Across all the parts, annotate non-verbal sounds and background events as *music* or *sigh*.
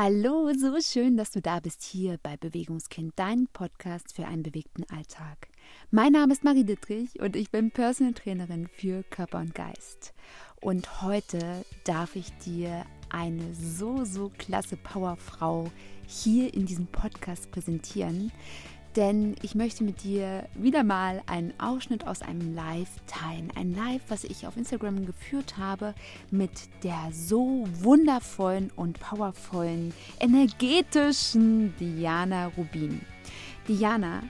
Hallo, so schön, dass du da bist hier bei Bewegungskind, dein Podcast für einen bewegten Alltag. Mein Name ist Marie Dittrich und ich bin Personal Trainerin für Körper und Geist. Und heute darf ich dir eine so, so klasse Powerfrau hier in diesem Podcast präsentieren, denn ich möchte mit dir wieder mal einen Ausschnitt aus einem Live teilen. Ein Live, was ich auf Instagram geführt habe mit der so wundervollen und powervollen, energetischen Diana Rubin. Diana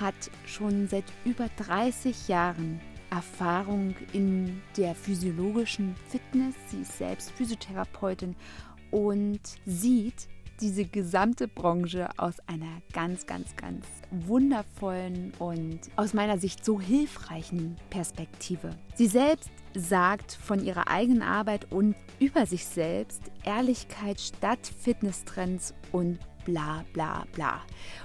hat schon seit über 30 Jahren Erfahrung in der physiologischen Fitness. Sie ist selbst Physiotherapeutin und sieht diese gesamte Branche aus einer ganz, ganz, ganz wundervollen und aus meiner Sicht so hilfreichen Perspektive. Sie selbst sagt von ihrer eigenen Arbeit und über sich selbst Ehrlichkeit statt Fitnesstrends und bla bla bla.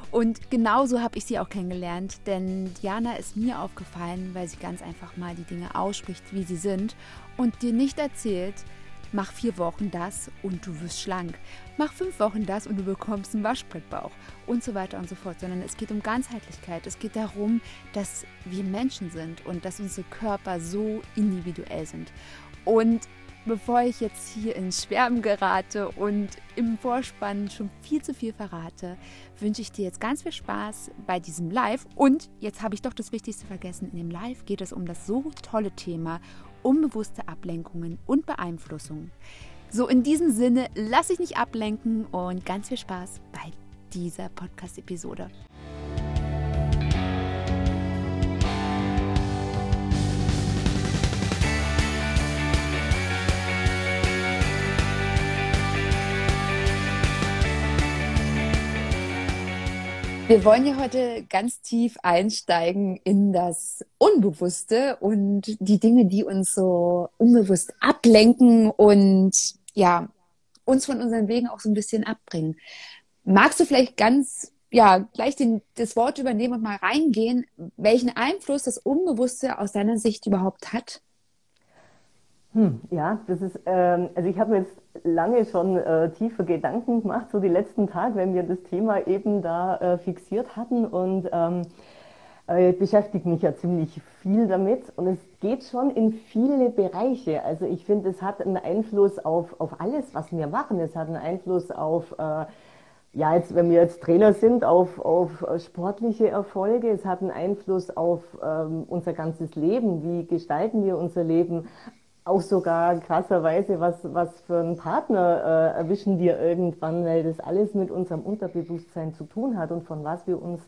Und genauso habe ich sie auch kennengelernt, denn Diana ist mir aufgefallen, weil sie ganz einfach mal die Dinge ausspricht, wie sie sind und dir nicht erzählt, Mach vier Wochen das und du wirst schlank. Mach fünf Wochen das und du bekommst einen Waschbrettbauch und so weiter und so fort. Sondern es geht um Ganzheitlichkeit. Es geht darum, dass wir Menschen sind und dass unsere Körper so individuell sind. Und bevor ich jetzt hier ins Schwärmen gerate und im Vorspann schon viel zu viel verrate, wünsche ich dir jetzt ganz viel Spaß bei diesem Live. Und jetzt habe ich doch das Wichtigste vergessen. In dem Live geht es um das so tolle Thema unbewusste Ablenkungen und Beeinflussungen. So in diesem Sinne, lass dich nicht ablenken und ganz viel Spaß bei dieser Podcast-Episode. Wir wollen ja heute ganz tief einsteigen in das Unbewusste und die Dinge, die uns so unbewusst ablenken und ja, uns von unseren Wegen auch so ein bisschen abbringen. Magst du vielleicht ganz ja, gleich den, das Wort übernehmen und mal reingehen, welchen Einfluss das Unbewusste aus deiner Sicht überhaupt hat? Hm, ja, das ist, ähm, also ich habe mir jetzt lange schon äh, tiefe Gedanken gemacht, so die letzten Tage, wenn wir das Thema eben da äh, fixiert hatten und ähm, äh, beschäftige mich ja ziemlich viel damit und es geht schon in viele Bereiche. Also ich finde, es hat einen Einfluss auf, auf alles, was wir machen. Es hat einen Einfluss auf, äh, ja, jetzt, wenn wir jetzt Trainer sind, auf, auf sportliche Erfolge. Es hat einen Einfluss auf ähm, unser ganzes Leben. Wie gestalten wir unser Leben? auch sogar krasserweise, was, was für einen Partner äh, erwischen wir irgendwann, weil das alles mit unserem Unterbewusstsein zu tun hat und von was wir uns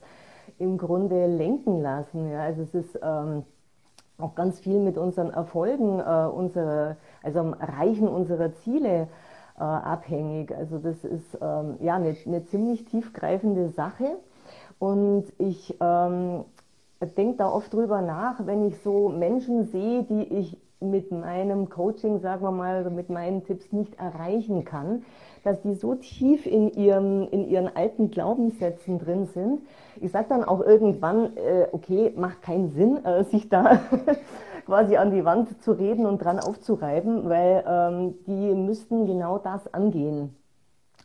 im Grunde lenken lassen. Ja, also es ist ähm, auch ganz viel mit unseren Erfolgen, äh, unsere, also am Erreichen unserer Ziele äh, abhängig. Also das ist ähm, ja eine, eine ziemlich tiefgreifende Sache. Und ich ähm, denke da oft drüber nach, wenn ich so Menschen sehe, die ich mit meinem Coaching, sagen wir mal, mit meinen Tipps nicht erreichen kann, dass die so tief in, ihrem, in ihren alten Glaubenssätzen drin sind. Ich sage dann auch irgendwann, äh, okay, macht keinen Sinn, äh, sich da *laughs* quasi an die Wand zu reden und dran aufzureiben, weil ähm, die müssten genau das angehen.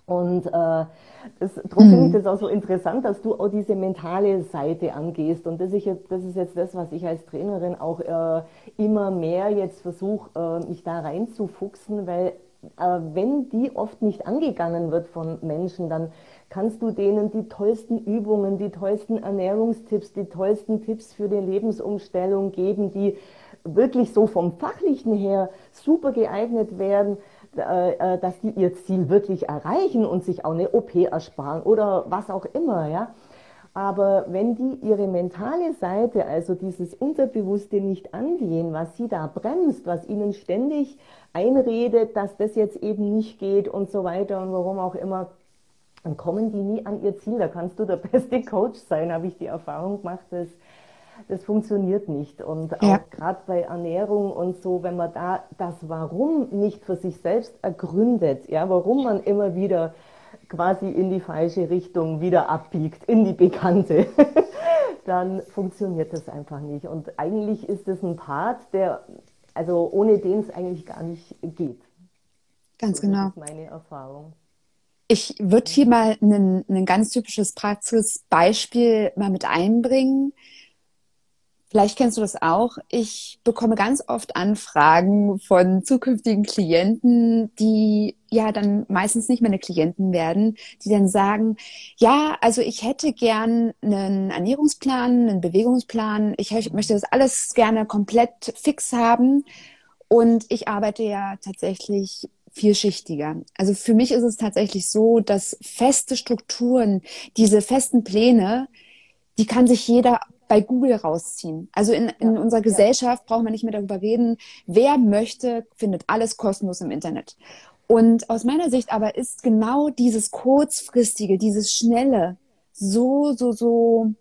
Und äh, das, darum mhm. finde ich das auch so interessant, dass du auch diese mentale Seite angehst. Und das ist, jetzt, das ist jetzt das, was ich als Trainerin auch äh, immer mehr jetzt versuche, äh, mich da reinzufuchsen, weil wenn die oft nicht angegangen wird von Menschen, dann kannst du denen die tollsten Übungen, die tollsten Ernährungstipps, die tollsten Tipps für die Lebensumstellung geben, die wirklich so vom fachlichen her super geeignet werden äh, äh, dass die ihr Ziel wirklich erreichen und sich auch eine OP ersparen oder was auch immer, ja. Aber wenn die ihre mentale Seite, also dieses Unterbewusste nicht angehen, was sie da bremst, was ihnen ständig einredet, dass das jetzt eben nicht geht und so weiter und warum auch immer, dann kommen die nie an ihr Ziel. Da kannst du der *laughs* beste Coach sein, habe ich die Erfahrung gemacht, dass das funktioniert nicht. Und auch ja. gerade bei Ernährung und so, wenn man da das Warum nicht für sich selbst ergründet, ja, warum man immer wieder quasi in die falsche Richtung wieder abbiegt, in die bekannte, *laughs* dann funktioniert das einfach nicht. Und eigentlich ist es ein Part, der, also ohne den es eigentlich gar nicht geht. Ganz genau. Das ist meine Erfahrung. Ich würde hier mal ein ganz typisches Praxisbeispiel mal mit einbringen. Vielleicht kennst du das auch. Ich bekomme ganz oft Anfragen von zukünftigen Klienten, die ja dann meistens nicht meine Klienten werden, die dann sagen, ja, also ich hätte gern einen Ernährungsplan, einen Bewegungsplan. Ich möchte das alles gerne komplett fix haben. Und ich arbeite ja tatsächlich vielschichtiger. Also für mich ist es tatsächlich so, dass feste Strukturen, diese festen Pläne, die kann sich jeder bei Google rausziehen. Also in, in ja, unserer Gesellschaft ja. braucht man nicht mehr darüber reden. Wer möchte, findet alles kostenlos im Internet. Und aus meiner Sicht aber ist genau dieses kurzfristige, dieses schnelle, so, so, so,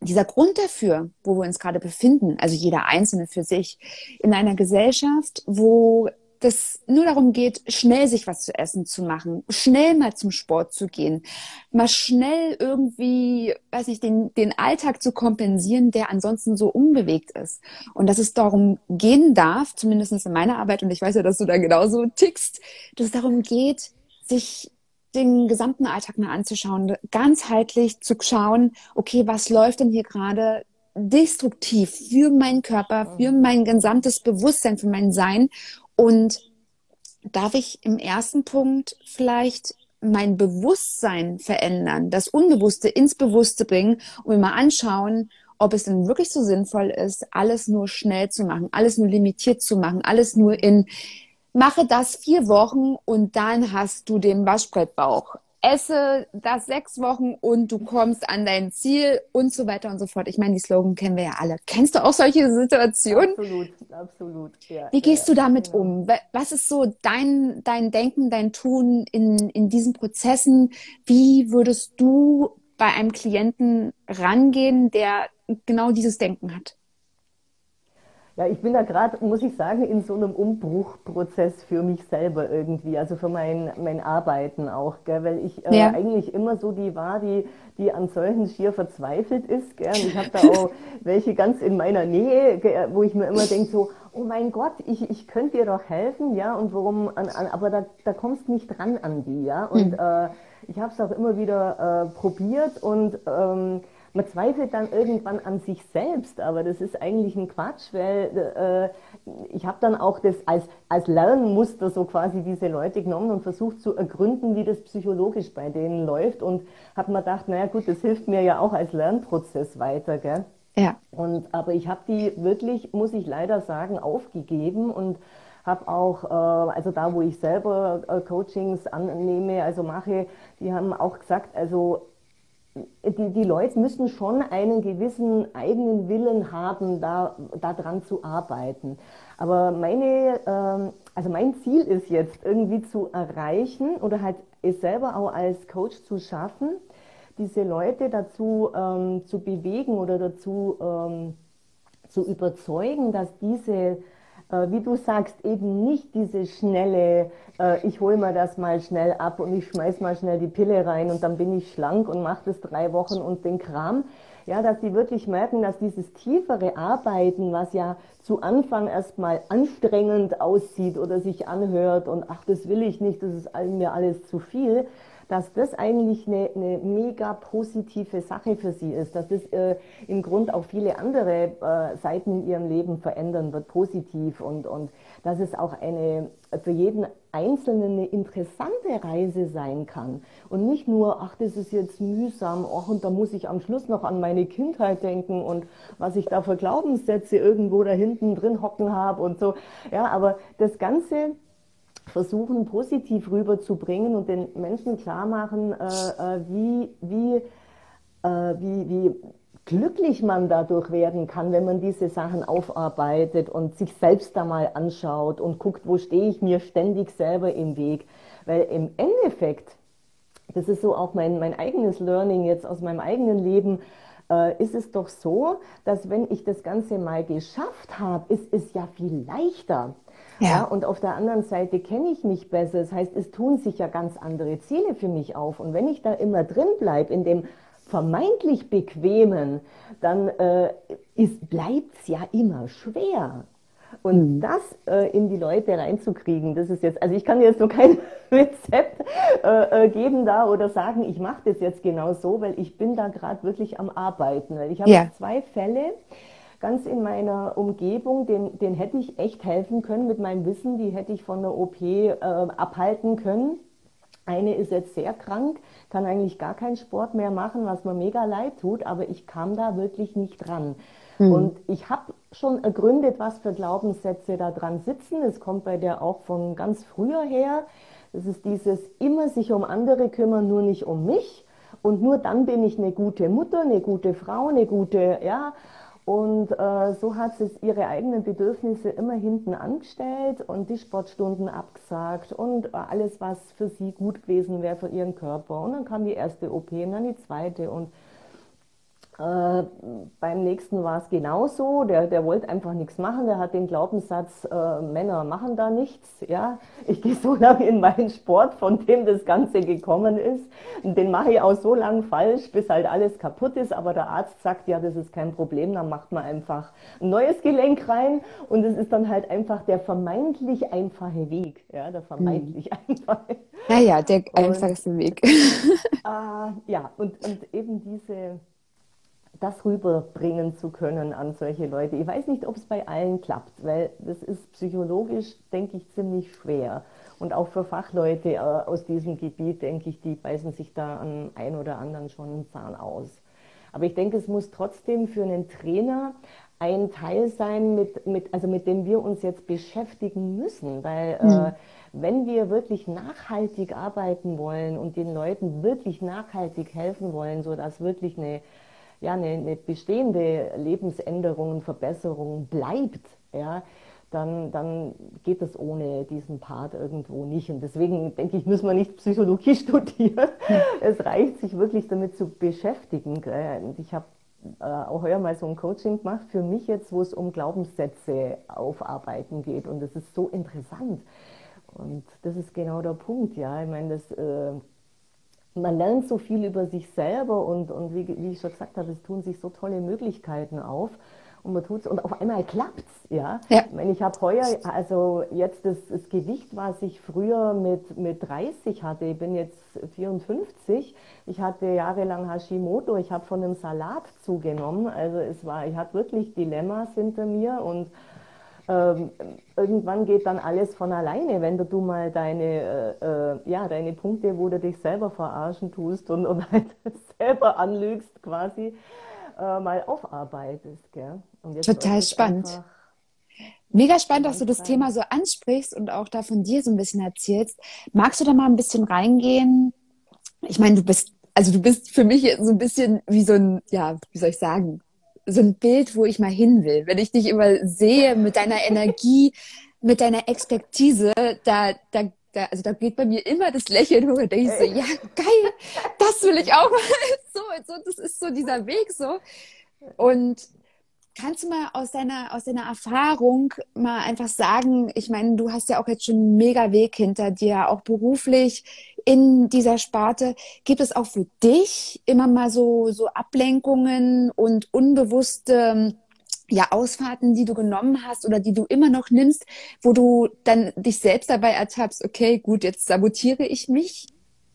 dieser Grund dafür, wo wir uns gerade befinden, also jeder Einzelne für sich, in einer Gesellschaft, wo das nur darum geht, schnell sich was zu essen zu machen, schnell mal zum Sport zu gehen, mal schnell irgendwie, weiß ich, den, den Alltag zu kompensieren, der ansonsten so unbewegt ist. Und dass es darum gehen darf, zumindest in meiner Arbeit, und ich weiß ja, dass du da genauso tickst, dass es darum geht, sich den gesamten Alltag mal anzuschauen, ganzheitlich zu schauen, okay, was läuft denn hier gerade destruktiv für meinen Körper, für mein gesamtes Bewusstsein, für mein Sein und darf ich im ersten Punkt vielleicht mein Bewusstsein verändern, das Unbewusste ins Bewusste bringen und mir mal anschauen, ob es denn wirklich so sinnvoll ist, alles nur schnell zu machen, alles nur limitiert zu machen, alles nur in mache das vier Wochen und dann hast du den Waschbrettbauch esse das sechs Wochen und du kommst an dein Ziel und so weiter und so fort. Ich meine, die Slogan kennen wir ja alle. Kennst du auch solche Situationen? Absolut, absolut. Ja, Wie gehst ja, du damit genau. um? Was ist so dein, dein Denken, dein Tun in, in diesen Prozessen? Wie würdest du bei einem Klienten rangehen, der genau dieses Denken hat? Ja, ich bin da gerade, muss ich sagen, in so einem Umbruchprozess für mich selber irgendwie, also für mein, mein Arbeiten auch, gell, weil ich äh, ja. eigentlich immer so die war, die, die an solchen schier verzweifelt ist. Gell, und ich habe da *laughs* auch welche ganz in meiner Nähe, gell, wo ich mir immer denke so, oh mein Gott, ich, ich könnte dir doch helfen, ja, und warum, an, an, aber da, da kommst nicht dran an die, ja, und mhm. äh, ich habe es auch immer wieder äh, probiert und ähm, man zweifelt dann irgendwann an sich selbst, aber das ist eigentlich ein Quatsch, weil äh, ich habe dann auch das als, als Lernmuster so quasi diese Leute genommen und versucht zu ergründen, wie das psychologisch bei denen läuft und habe mir gedacht, naja gut, das hilft mir ja auch als Lernprozess weiter, gell? Ja. Und, aber ich habe die wirklich, muss ich leider sagen, aufgegeben und habe auch, äh, also da, wo ich selber äh, Coachings annehme, also mache, die haben auch gesagt, also die, die Leute müssen schon einen gewissen eigenen Willen haben, da daran zu arbeiten. Aber meine, ähm, also mein Ziel ist jetzt irgendwie zu erreichen oder halt es selber auch als Coach zu schaffen, diese Leute dazu ähm, zu bewegen oder dazu ähm, zu überzeugen, dass diese wie du sagst, eben nicht diese schnelle, äh, ich hole mir das mal schnell ab und ich schmeiß mal schnell die Pille rein und dann bin ich schlank und mache das drei Wochen und den Kram. Ja, dass die wirklich merken, dass dieses tiefere Arbeiten, was ja zu Anfang erstmal anstrengend aussieht oder sich anhört und ach, das will ich nicht, das ist mir alles zu viel, dass das eigentlich eine, eine mega positive Sache für sie ist, dass das äh, im Grund auch viele andere äh, Seiten in ihrem Leben verändern wird, positiv und, und dass es auch eine für jeden Einzelnen eine interessante Reise sein kann und nicht nur, ach, das ist jetzt mühsam, ach, und da muss ich am Schluss noch an meine Kindheit denken und was ich da für Glaubenssätze irgendwo da hinten drin hocken habe und so. Ja, aber das Ganze versuchen, positiv rüberzubringen und den Menschen klar machen, äh, äh, wie, wie, äh, wie, wie glücklich man dadurch werden kann, wenn man diese Sachen aufarbeitet und sich selbst da mal anschaut und guckt, wo stehe ich mir ständig selber im Weg. Weil im Endeffekt, das ist so auch mein, mein eigenes Learning jetzt aus meinem eigenen Leben, ist es doch so, dass wenn ich das Ganze mal geschafft habe, ist es ja viel leichter. Ja. ja. und auf der anderen Seite kenne ich mich besser. Das heißt, es tun sich ja ganz andere Ziele für mich auf. Und wenn ich da immer drin bleibe, in dem vermeintlich Bequemen, dann äh, bleibt es ja immer schwer. Und mhm. das äh, in die Leute reinzukriegen, das ist jetzt, also ich kann jetzt nur kein *laughs* Rezept äh, äh, geben da oder sagen, ich mache das jetzt genau so, weil ich bin da gerade wirklich am Arbeiten. Weil ich habe ja. zwei Fälle ganz in meiner Umgebung, den, den hätte ich echt helfen können mit meinem Wissen, die hätte ich von der OP äh, abhalten können. Eine ist jetzt sehr krank, kann eigentlich gar keinen Sport mehr machen, was mir mega leid tut, aber ich kam da wirklich nicht dran. Mhm. Und ich habe schon ergründet, was für Glaubenssätze da dran sitzen. Es kommt bei der auch von ganz früher her. Es ist dieses immer sich um andere kümmern, nur nicht um mich. Und nur dann bin ich eine gute Mutter, eine gute Frau, eine gute, ja. Und äh, so hat sie ihre eigenen Bedürfnisse immer hinten angestellt und die Sportstunden abgesagt und alles, was für sie gut gewesen wäre für ihren Körper. Und dann kam die erste OP und dann die zweite und äh, beim nächsten war es genauso. Der, der wollte einfach nichts machen. Der hat den Glaubenssatz, äh, Männer machen da nichts. Ja, ich gehe so *laughs* lange in meinen Sport, von dem das Ganze gekommen ist. Und den mache ich auch so lange falsch, bis halt alles kaputt ist. Aber der Arzt sagt, ja, das ist kein Problem. Dann macht man einfach ein neues Gelenk rein. Und es ist dann halt einfach der vermeintlich einfache Weg. Ja, der vermeintlich hm. einfache. Naja, der einfachste Weg. äh, ja, und, und eben diese das rüberbringen zu können an solche Leute. Ich weiß nicht, ob es bei allen klappt, weil das ist psychologisch, denke ich, ziemlich schwer. Und auch für Fachleute äh, aus diesem Gebiet, denke ich, die beißen sich da an ein oder anderen schon einen Zahn aus. Aber ich denke, es muss trotzdem für einen Trainer ein Teil sein, mit, mit, also mit dem wir uns jetzt beschäftigen müssen, weil mhm. äh, wenn wir wirklich nachhaltig arbeiten wollen und den Leuten wirklich nachhaltig helfen wollen, sodass wirklich eine ja, eine, eine bestehende Lebensänderung Verbesserung bleibt, ja, dann, dann geht das ohne diesen Part irgendwo nicht. Und deswegen denke ich, müssen wir nicht Psychologie *laughs* studieren. Es reicht, sich wirklich damit zu beschäftigen. Ich habe äh, auch heuer mal so ein Coaching gemacht für mich jetzt, wo es um Glaubenssätze aufarbeiten geht. Und das ist so interessant. Und das ist genau der Punkt, ja. Ich meine, das äh, man lernt so viel über sich selber und, und wie, wie ich schon gesagt habe, es tun sich so tolle Möglichkeiten auf und man tut's und auf einmal klappt's, ja. ja. Ich meine, ich habe heuer, also jetzt das, das, Gewicht, was ich früher mit, mit 30 hatte, ich bin jetzt 54, ich hatte jahrelang Hashimoto, ich habe von einem Salat zugenommen, also es war, ich hatte wirklich Dilemmas hinter mir und ähm, irgendwann geht dann alles von alleine, wenn du mal deine, äh, äh, ja, deine Punkte, wo du dich selber verarschen tust und, und halt *laughs* selber anlügst quasi, äh, mal aufarbeitest. Gell? Total spannend. Mega spannend, dass du das Thema so ansprichst und auch da von dir so ein bisschen erzählst. Magst du da mal ein bisschen reingehen? Ich meine, du bist, also du bist für mich so ein bisschen wie so ein, ja, wie soll ich sagen, so ein Bild, wo ich mal hin will. Wenn ich dich immer sehe mit deiner Energie, mit deiner Expertise, da, da, da, also da geht bei mir immer das Lächeln hoch und denke ich so, ja, geil, das will ich auch mal. *laughs* So, so, das ist so dieser Weg so. Und Kannst du mal aus deiner, aus deiner Erfahrung mal einfach sagen, ich meine, du hast ja auch jetzt schon einen mega Weg hinter dir, auch beruflich in dieser Sparte. Gibt es auch für dich immer mal so, so Ablenkungen und unbewusste ja, Ausfahrten, die du genommen hast oder die du immer noch nimmst, wo du dann dich selbst dabei ertappst, okay, gut, jetzt sabotiere ich mich?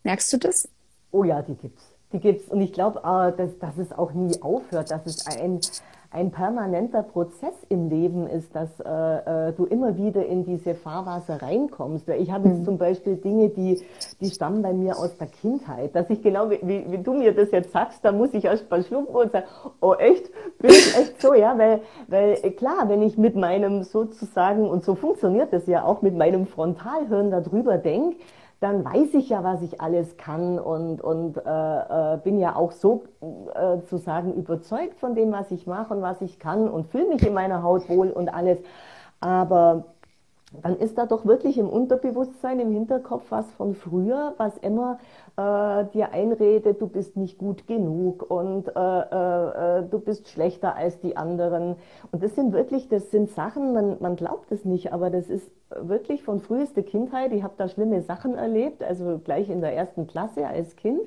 Merkst du das? Oh ja, die gibt's. Die gibt's. Und ich glaube, äh, dass, dass es auch nie aufhört, dass es ein, ein permanenter Prozess im Leben ist, dass äh, äh, du immer wieder in diese Fahrwasser reinkommst. Ich habe jetzt mhm. zum Beispiel Dinge, die, die stammen bei mir aus der Kindheit, dass ich genau, wie, wie du mir das jetzt sagst, da muss ich erst mal schlucken und sagen, oh echt, bin ich echt so, ja, weil, weil klar, wenn ich mit meinem sozusagen, und so funktioniert das ja auch, mit meinem Frontalhirn darüber denke, dann weiß ich ja, was ich alles kann und, und äh, äh, bin ja auch so äh, zu sagen überzeugt von dem, was ich mache und was ich kann und fühle mich in meiner Haut wohl und alles. Aber dann ist da doch wirklich im Unterbewusstsein, im Hinterkopf was von früher, was immer äh, dir einredet, du bist nicht gut genug und äh, äh, du bist schlechter als die anderen. Und das sind wirklich, das sind Sachen, man, man glaubt es nicht, aber das ist wirklich von frühester Kindheit. Ich habe da schlimme Sachen erlebt, also gleich in der ersten Klasse als Kind.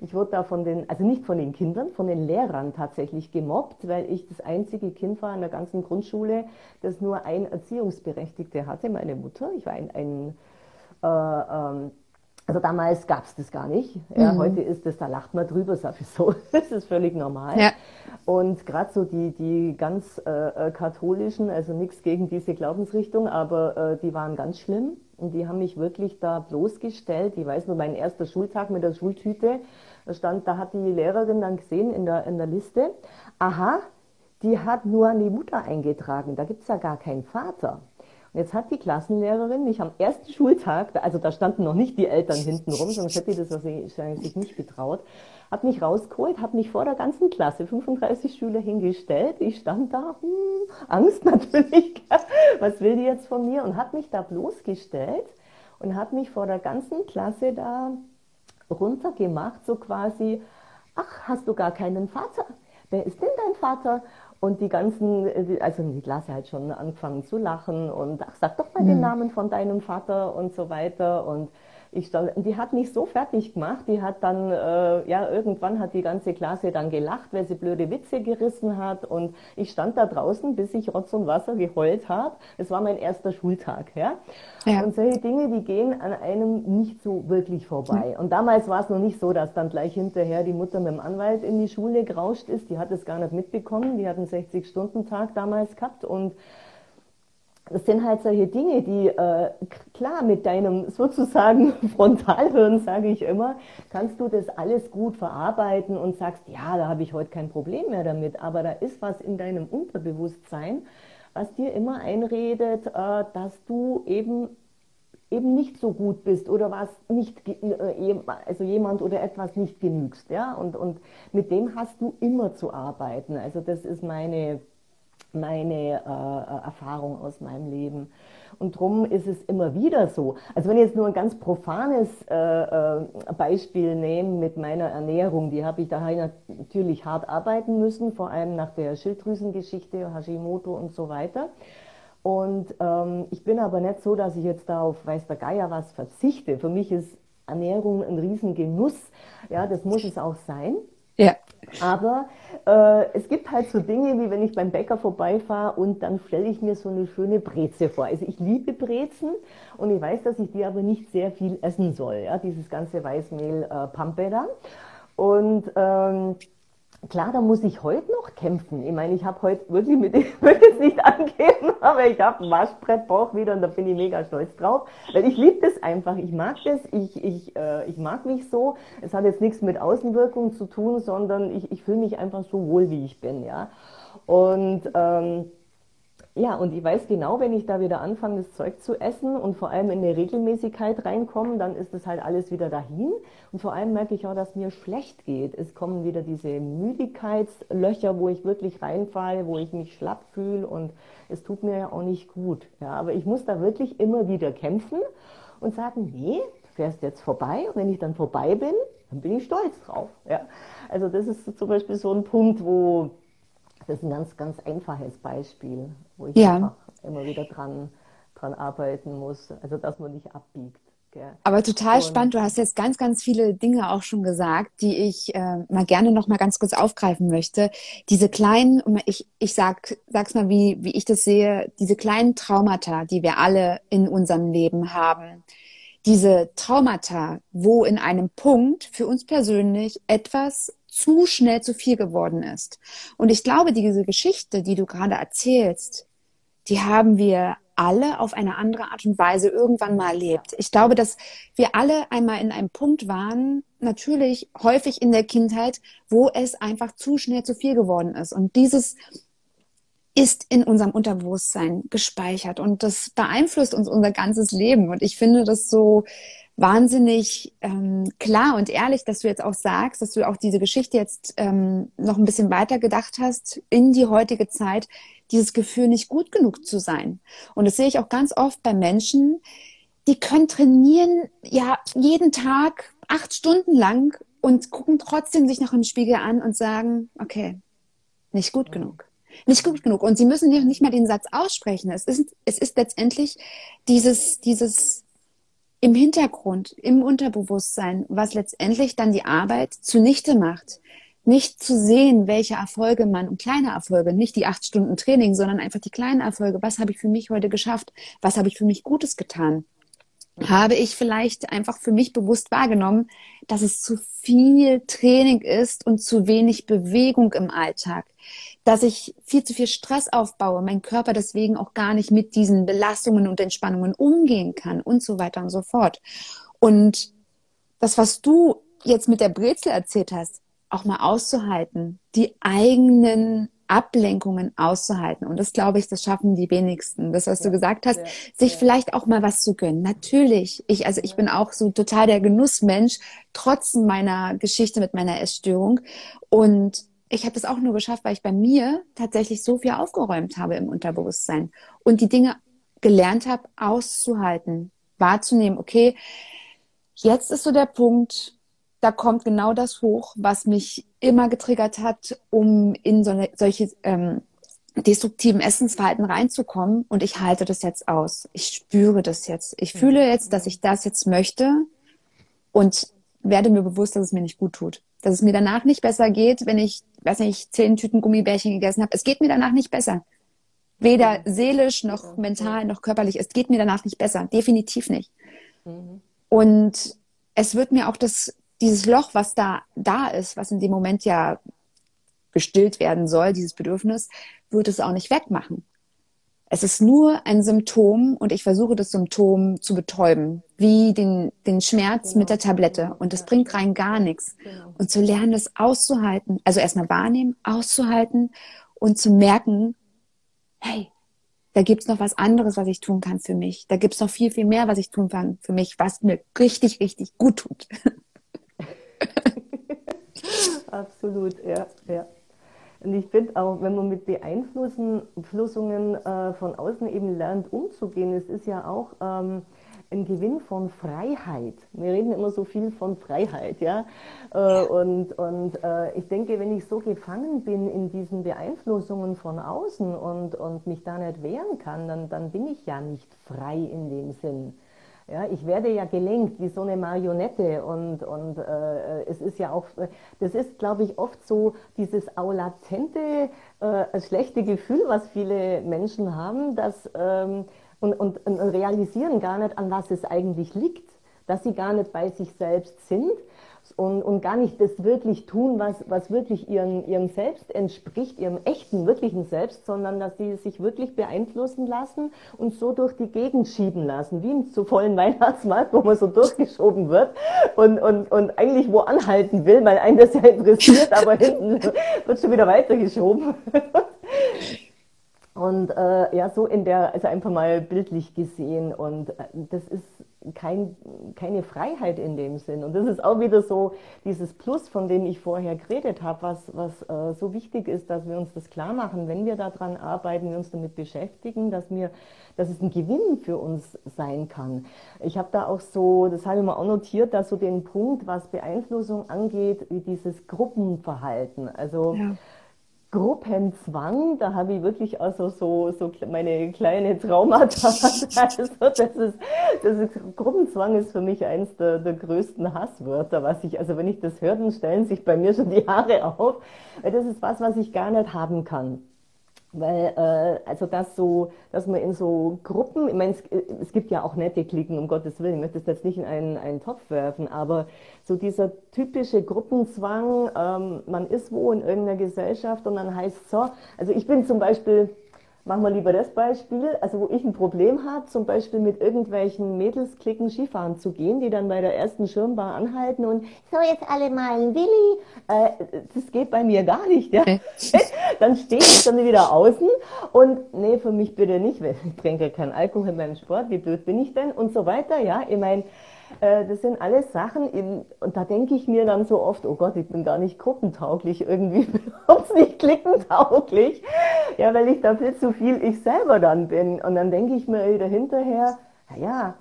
Ich wurde da von den, also nicht von den Kindern, von den Lehrern tatsächlich gemobbt, weil ich das einzige Kind war in der ganzen Grundschule, das nur ein Erziehungsberechtigte hatte, meine Mutter. Ich war ein, ein äh, ähm, also damals gab es das gar nicht. Ja, mhm. Heute ist das, da lacht man drüber, sowieso. *laughs* Das ist völlig normal. Ja. Und gerade so die, die ganz äh, äh, katholischen, also nichts gegen diese Glaubensrichtung, aber äh, die waren ganz schlimm und die haben mich wirklich da bloßgestellt. Ich weiß nur, mein erster Schultag mit der Schultüte, da stand, da hat die Lehrerin dann gesehen in der, in der Liste, aha, die hat nur an die Mutter eingetragen, da gibt's ja gar keinen Vater. Und jetzt hat die Klassenlehrerin mich am ersten Schultag, also da standen noch nicht die Eltern hinten rum, sonst hätte die das wahrscheinlich sich nicht getraut, hat mich rausgeholt, hat mich vor der ganzen Klasse, 35 Schüler hingestellt. Ich stand da, hm, Angst *laughs* natürlich, was will die jetzt von mir? Und hat mich da bloßgestellt und hat mich vor der ganzen Klasse da runtergemacht, so quasi, ach, hast du gar keinen Vater? Wer ist denn dein Vater? Und die ganzen, also die Klasse hat schon angefangen zu lachen und ach, sag doch mal mhm. den Namen von deinem Vater und so weiter. Und ich stand, die hat mich so fertig gemacht, die hat dann, äh, ja, irgendwann hat die ganze Klasse dann gelacht, weil sie blöde Witze gerissen hat und ich stand da draußen, bis ich Rotz und Wasser geheult habe. Es war mein erster Schultag, ja? ja. Und solche Dinge, die gehen an einem nicht so wirklich vorbei. Und damals war es noch nicht so, dass dann gleich hinterher die Mutter mit dem Anwalt in die Schule gerauscht ist, die hat es gar nicht mitbekommen, die hat einen 60-Stunden-Tag damals gehabt und das sind halt solche Dinge, die äh, klar mit deinem sozusagen *laughs* Frontalhirn, sage ich immer, kannst du das alles gut verarbeiten und sagst, ja, da habe ich heute kein Problem mehr damit. Aber da ist was in deinem Unterbewusstsein, was dir immer einredet, äh, dass du eben eben nicht so gut bist oder was nicht, äh, also jemand oder etwas nicht genügst, ja, und, und mit dem hast du immer zu arbeiten. Also das ist meine meine äh, Erfahrung aus meinem Leben. Und darum ist es immer wieder so. Also wenn ich jetzt nur ein ganz profanes äh, äh, Beispiel nehme mit meiner Ernährung, die habe ich daheim natürlich hart arbeiten müssen, vor allem nach der Schilddrüsengeschichte, Hashimoto und so weiter. Und ähm, ich bin aber nicht so, dass ich jetzt da auf weiß der Geier was verzichte. Für mich ist Ernährung ein Riesengenuss. Ja, das muss es auch sein. Ja. Aber äh, es gibt halt so Dinge, wie wenn ich beim Bäcker vorbeifahre und dann stelle ich mir so eine schöne Breze vor. Also ich liebe Brezen und ich weiß, dass ich die aber nicht sehr viel essen soll. Ja, dieses ganze Weißmehl äh, da. Und ähm, Klar, da muss ich heute noch kämpfen. Ich meine, ich habe heute wirklich mit, ich will es nicht angeben, aber ich habe ein Waschbrettbauch wieder und da bin ich mega stolz drauf. Weil ich liebe das einfach. Ich mag das. Ich, ich, äh, ich mag mich so. Es hat jetzt nichts mit Außenwirkung zu tun, sondern ich, ich fühle mich einfach so wohl, wie ich bin, ja. Und ähm, ja, und ich weiß genau, wenn ich da wieder anfange, das Zeug zu essen und vor allem in eine Regelmäßigkeit reinkomme, dann ist das halt alles wieder dahin. Und vor allem merke ich auch, dass mir schlecht geht. Es kommen wieder diese Müdigkeitslöcher, wo ich wirklich reinfalle, wo ich mich schlapp fühle und es tut mir ja auch nicht gut. Ja, aber ich muss da wirklich immer wieder kämpfen und sagen, nee, du fährst jetzt vorbei und wenn ich dann vorbei bin, dann bin ich stolz drauf. Ja. Also das ist zum Beispiel so ein Punkt, wo das ist ein ganz, ganz einfaches Beispiel, wo ich ja. einfach immer wieder dran, dran arbeiten muss, also dass man nicht abbiegt. Gell? Aber total und, spannend. Du hast jetzt ganz, ganz viele Dinge auch schon gesagt, die ich äh, mal gerne noch mal ganz kurz aufgreifen möchte. Diese kleinen, ich, ich sag, sag's mal, wie, wie ich das sehe, diese kleinen Traumata, die wir alle in unserem Leben haben. Diese Traumata, wo in einem Punkt für uns persönlich etwas zu schnell zu viel geworden ist. Und ich glaube, diese Geschichte, die du gerade erzählst, die haben wir alle auf eine andere Art und Weise irgendwann mal erlebt. Ich glaube, dass wir alle einmal in einem Punkt waren, natürlich häufig in der Kindheit, wo es einfach zu schnell zu viel geworden ist. Und dieses ist in unserem Unterbewusstsein gespeichert und das beeinflusst uns unser ganzes Leben. Und ich finde das so wahnsinnig ähm, klar und ehrlich, dass du jetzt auch sagst, dass du auch diese Geschichte jetzt ähm, noch ein bisschen weiter gedacht hast in die heutige Zeit, dieses Gefühl nicht gut genug zu sein. Und das sehe ich auch ganz oft bei Menschen, die können trainieren, ja, jeden Tag acht Stunden lang und gucken trotzdem sich noch im Spiegel an und sagen, okay, nicht gut genug. Nicht gut genug. Und sie müssen nicht mal den Satz aussprechen. Es ist, es ist letztendlich dieses, dieses im Hintergrund, im Unterbewusstsein, was letztendlich dann die Arbeit zunichte macht. Nicht zu sehen, welche Erfolge man und kleine Erfolge, nicht die acht Stunden Training, sondern einfach die kleinen Erfolge. Was habe ich für mich heute geschafft? Was habe ich für mich Gutes getan? habe ich vielleicht einfach für mich bewusst wahrgenommen, dass es zu viel Training ist und zu wenig Bewegung im Alltag. Dass ich viel zu viel Stress aufbaue, mein Körper deswegen auch gar nicht mit diesen Belastungen und Entspannungen umgehen kann und so weiter und so fort. Und das, was du jetzt mit der Brezel erzählt hast, auch mal auszuhalten, die eigenen Ablenkungen auszuhalten. Und das glaube ich, das schaffen die wenigsten. Das, was ja, du gesagt hast, ja, sich ja. vielleicht auch mal was zu gönnen. Natürlich. Ich, also ich bin auch so total der Genussmensch, trotz meiner Geschichte mit meiner Essstörung. Und ich habe das auch nur geschafft, weil ich bei mir tatsächlich so viel aufgeräumt habe im Unterbewusstsein und die Dinge gelernt habe, auszuhalten, wahrzunehmen, okay, jetzt ist so der Punkt, da kommt genau das hoch, was mich immer getriggert hat, um in so eine, solche ähm, destruktiven Essensverhalten reinzukommen. Und ich halte das jetzt aus. Ich spüre das jetzt. Ich fühle jetzt, dass ich das jetzt möchte und werde mir bewusst, dass es mir nicht gut tut. Dass es mir danach nicht besser geht, wenn ich, weiß nicht, zehn Tüten Gummibärchen gegessen habe. Es geht mir danach nicht besser. Weder seelisch noch mental noch körperlich. Es geht mir danach nicht besser. Definitiv nicht. Mhm. Und es wird mir auch das dieses Loch, was da, da ist, was in dem Moment ja gestillt werden soll, dieses Bedürfnis, wird es auch nicht wegmachen. Es ist nur ein Symptom und ich versuche das Symptom zu betäuben, wie den, den Schmerz mit der Tablette. Und das bringt rein gar nichts. Genau. Und zu lernen, das auszuhalten, also erstmal wahrnehmen, auszuhalten und zu merken, hey, da gibt's noch was anderes, was ich tun kann für mich. Da gibt's noch viel, viel mehr, was ich tun kann für mich, was mir richtig, richtig gut tut. *laughs* Absolut, ja, ja. Und ich finde auch, wenn man mit Beeinflussungen äh, von außen eben lernt, umzugehen, es ist ja auch ähm, ein Gewinn von Freiheit. Wir reden immer so viel von Freiheit, ja. Äh, und und äh, ich denke, wenn ich so gefangen bin in diesen Beeinflussungen von außen und, und mich da nicht wehren kann, dann, dann bin ich ja nicht frei in dem Sinn. Ja, ich werde ja gelenkt wie so eine Marionette und, und äh, es ist ja auch, das ist, glaube ich, oft so dieses aulatente, äh, schlechte Gefühl, was viele Menschen haben, dass, ähm, und, und, und realisieren gar nicht, an was es eigentlich liegt, dass sie gar nicht bei sich selbst sind und, und gar nicht das wirklich tun, was, was wirklich ihrem, ihrem Selbst entspricht, ihrem echten, wirklichen Selbst, sondern dass sie sich wirklich beeinflussen lassen und so durch die Gegend schieben lassen, wie im zu vollen *laughs* Weihnachtsmarkt, wo man so durchgeschoben wird und, und, und eigentlich wo anhalten will, weil einen das ja interessiert, *laughs* aber hinten wird schon wieder weitergeschoben. *laughs* Und äh, ja, so in der, also einfach mal bildlich gesehen. Und äh, das ist kein, keine Freiheit in dem Sinn. Und das ist auch wieder so dieses Plus, von dem ich vorher geredet habe, was, was äh, so wichtig ist, dass wir uns das klar machen, wenn wir daran arbeiten, wir uns damit beschäftigen, dass, wir, dass es ein Gewinn für uns sein kann. Ich habe da auch so, das habe ich mir auch notiert, dass so den Punkt, was Beeinflussung angeht, wie dieses Gruppenverhalten. Also ja Gruppenzwang, da habe ich wirklich also so, so meine kleine Traumata. *laughs* Also das ist, das ist, Gruppenzwang ist für mich eins der, der größten Hasswörter, was ich, also wenn ich das höre, dann stellen sich bei mir schon die Haare auf, weil das ist was, was ich gar nicht haben kann. Weil, äh, also das so, dass man in so Gruppen, ich meine, es, es gibt ja auch nette Klicken, um Gottes Willen, ich möchte das jetzt nicht in einen, einen Topf werfen, aber so dieser typische Gruppenzwang, ähm, man ist wo in irgendeiner Gesellschaft und dann heißt so, also ich bin zum Beispiel Machen wir lieber das Beispiel, also wo ich ein Problem habe, zum Beispiel mit irgendwelchen Mädelsklicken Skifahren zu gehen, die dann bei der ersten Schirmbar anhalten und so jetzt alle mal ein Willi. Äh, das geht bei mir gar nicht. Ja? *laughs* dann stehe ich dann wieder außen und nee, für mich bitte nicht, weil ich trinke keinen Alkohol in meinem Sport, wie blöd bin ich denn und so weiter. Ja, ich meine, das sind alles Sachen, und da denke ich mir dann so oft, oh Gott, ich bin gar nicht gruppentauglich irgendwie, *laughs* überhaupt nicht klickentauglich, ja, weil ich da viel zu viel ich selber dann bin. Und dann denke ich mir wieder hinterher, naja,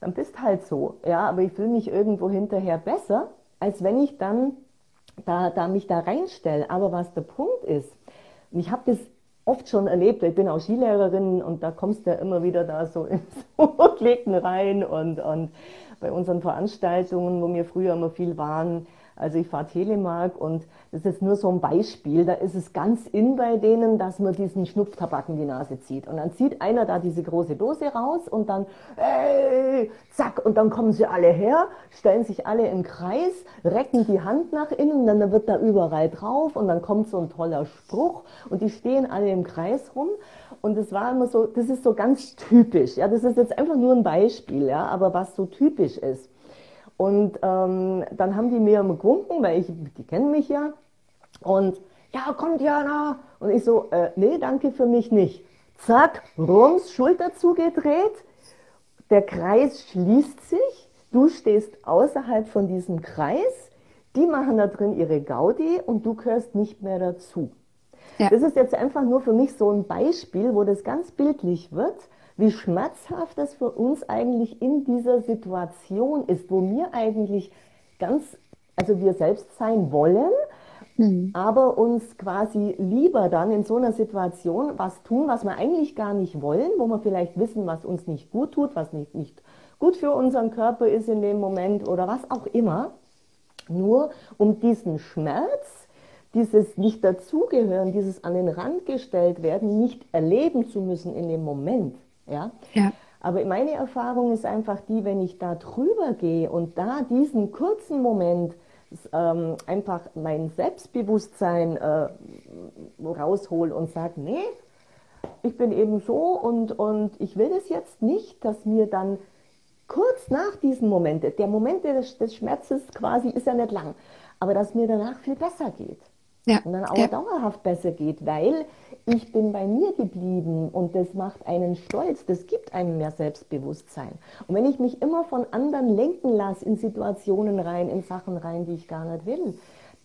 dann bist halt so, ja, aber ich fühle mich irgendwo hinterher besser, als wenn ich dann da, da mich da reinstelle. Aber was der Punkt ist, ich habe das oft schon erlebt. Ich bin auch Skilehrerin und da kommst du ja immer wieder da so *laughs* ins Urklicken rein und, und bei unseren Veranstaltungen, wo wir früher immer viel waren, also ich fahre Telemark und das ist nur so ein Beispiel. Da ist es ganz in bei denen, dass man diesen Schnupftabak in die Nase zieht. Und dann zieht einer da diese große Dose raus und dann, ey, zack, und dann kommen sie alle her, stellen sich alle im Kreis, recken die Hand nach innen, dann wird da überall drauf und dann kommt so ein toller Spruch und die stehen alle im Kreis rum. Und das war immer so, das ist so ganz typisch. Ja, das ist jetzt einfach nur ein Beispiel, ja, aber was so typisch ist. Und ähm, dann haben die mir gewunken, weil ich, die kennen mich ja. Und ja, kommt Jana. Und ich so, äh, nee, danke für mich nicht. Zack, rums, Schulter zugedreht. Der Kreis schließt sich. Du stehst außerhalb von diesem Kreis. Die machen da drin ihre Gaudi und du gehörst nicht mehr dazu. Ja. Das ist jetzt einfach nur für mich so ein Beispiel, wo das ganz bildlich wird wie schmerzhaft das für uns eigentlich in dieser Situation ist, wo wir eigentlich ganz, also wir selbst sein wollen, mhm. aber uns quasi lieber dann in so einer Situation was tun, was wir eigentlich gar nicht wollen, wo wir vielleicht wissen, was uns nicht gut tut, was nicht, nicht gut für unseren Körper ist in dem Moment oder was auch immer, nur um diesen Schmerz, dieses nicht dazugehören, dieses an den Rand gestellt werden, nicht erleben zu müssen in dem Moment. Ja? ja. Aber meine Erfahrung ist einfach die, wenn ich da drüber gehe und da diesen kurzen Moment ähm, einfach mein Selbstbewusstsein äh, raushol und sage, nee, ich bin eben so und, und ich will es jetzt nicht, dass mir dann kurz nach diesem Moment, der Moment des, des Schmerzes quasi ist ja nicht lang, aber dass mir danach viel besser geht. Ja. Und dann auch ja. dauerhaft besser geht, weil ich bin bei mir geblieben und das macht einen stolz, das gibt einem mehr Selbstbewusstsein. Und wenn ich mich immer von anderen lenken lasse in Situationen rein, in Sachen rein, die ich gar nicht will,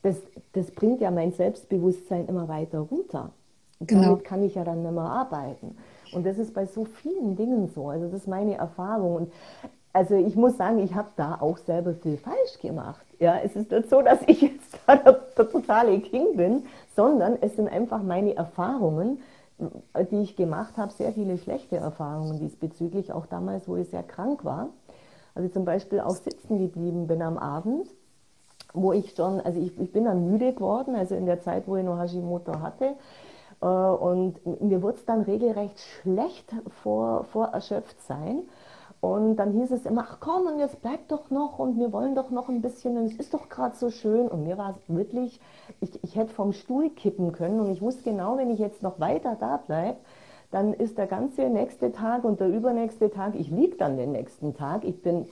das, das bringt ja mein Selbstbewusstsein immer weiter runter. Und genau. damit kann ich ja dann nicht mehr arbeiten. Und das ist bei so vielen Dingen so. Also das ist meine Erfahrung. Und also ich muss sagen, ich habe da auch selber viel falsch gemacht. Ja, es ist nicht so, dass ich jetzt da der, der totale King bin, sondern es sind einfach meine Erfahrungen, die ich gemacht habe, sehr viele schlechte Erfahrungen diesbezüglich, auch damals, wo ich sehr krank war. Also zum Beispiel auch sitzen geblieben bin am Abend, wo ich schon, also ich, ich bin dann müde geworden, also in der Zeit, wo ich noch Hashimoto hatte. Äh, und mir wurde es dann regelrecht schlecht vor, vor Erschöpftsein. Und dann hieß es immer, ach komm, und jetzt bleib doch noch und wir wollen doch noch ein bisschen und es ist doch gerade so schön. Und mir war es wirklich, ich, ich hätte vom Stuhl kippen können und ich wusste genau, wenn ich jetzt noch weiter da bleibe, dann ist der ganze nächste Tag und der übernächste Tag, ich liege dann den nächsten Tag, ich bin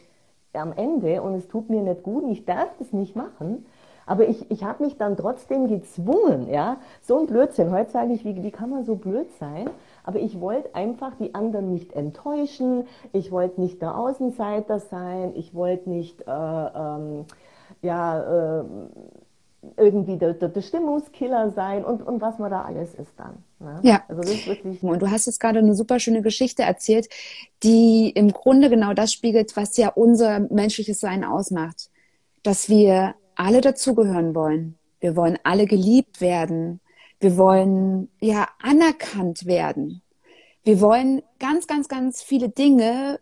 am Ende und es tut mir nicht gut und ich darf das nicht machen. Aber ich, ich habe mich dann trotzdem gezwungen, ja, so ein Blödsinn. Heute sage ich, wie, wie kann man so blöd sein? Aber ich wollte einfach die anderen nicht enttäuschen. Ich wollte nicht der Außenseiter sein. Ich wollte nicht, äh, ähm, ja, äh, irgendwie der, der, der, Stimmungskiller sein und, und was man da alles ist dann. Ne? Ja. Also das ist wirklich und du hast jetzt gerade eine super schöne Geschichte erzählt, die im Grunde genau das spiegelt, was ja unser menschliches Sein ausmacht. Dass wir alle dazugehören wollen. Wir wollen alle geliebt werden. Wir wollen ja anerkannt werden. Wir wollen ganz, ganz, ganz viele Dinge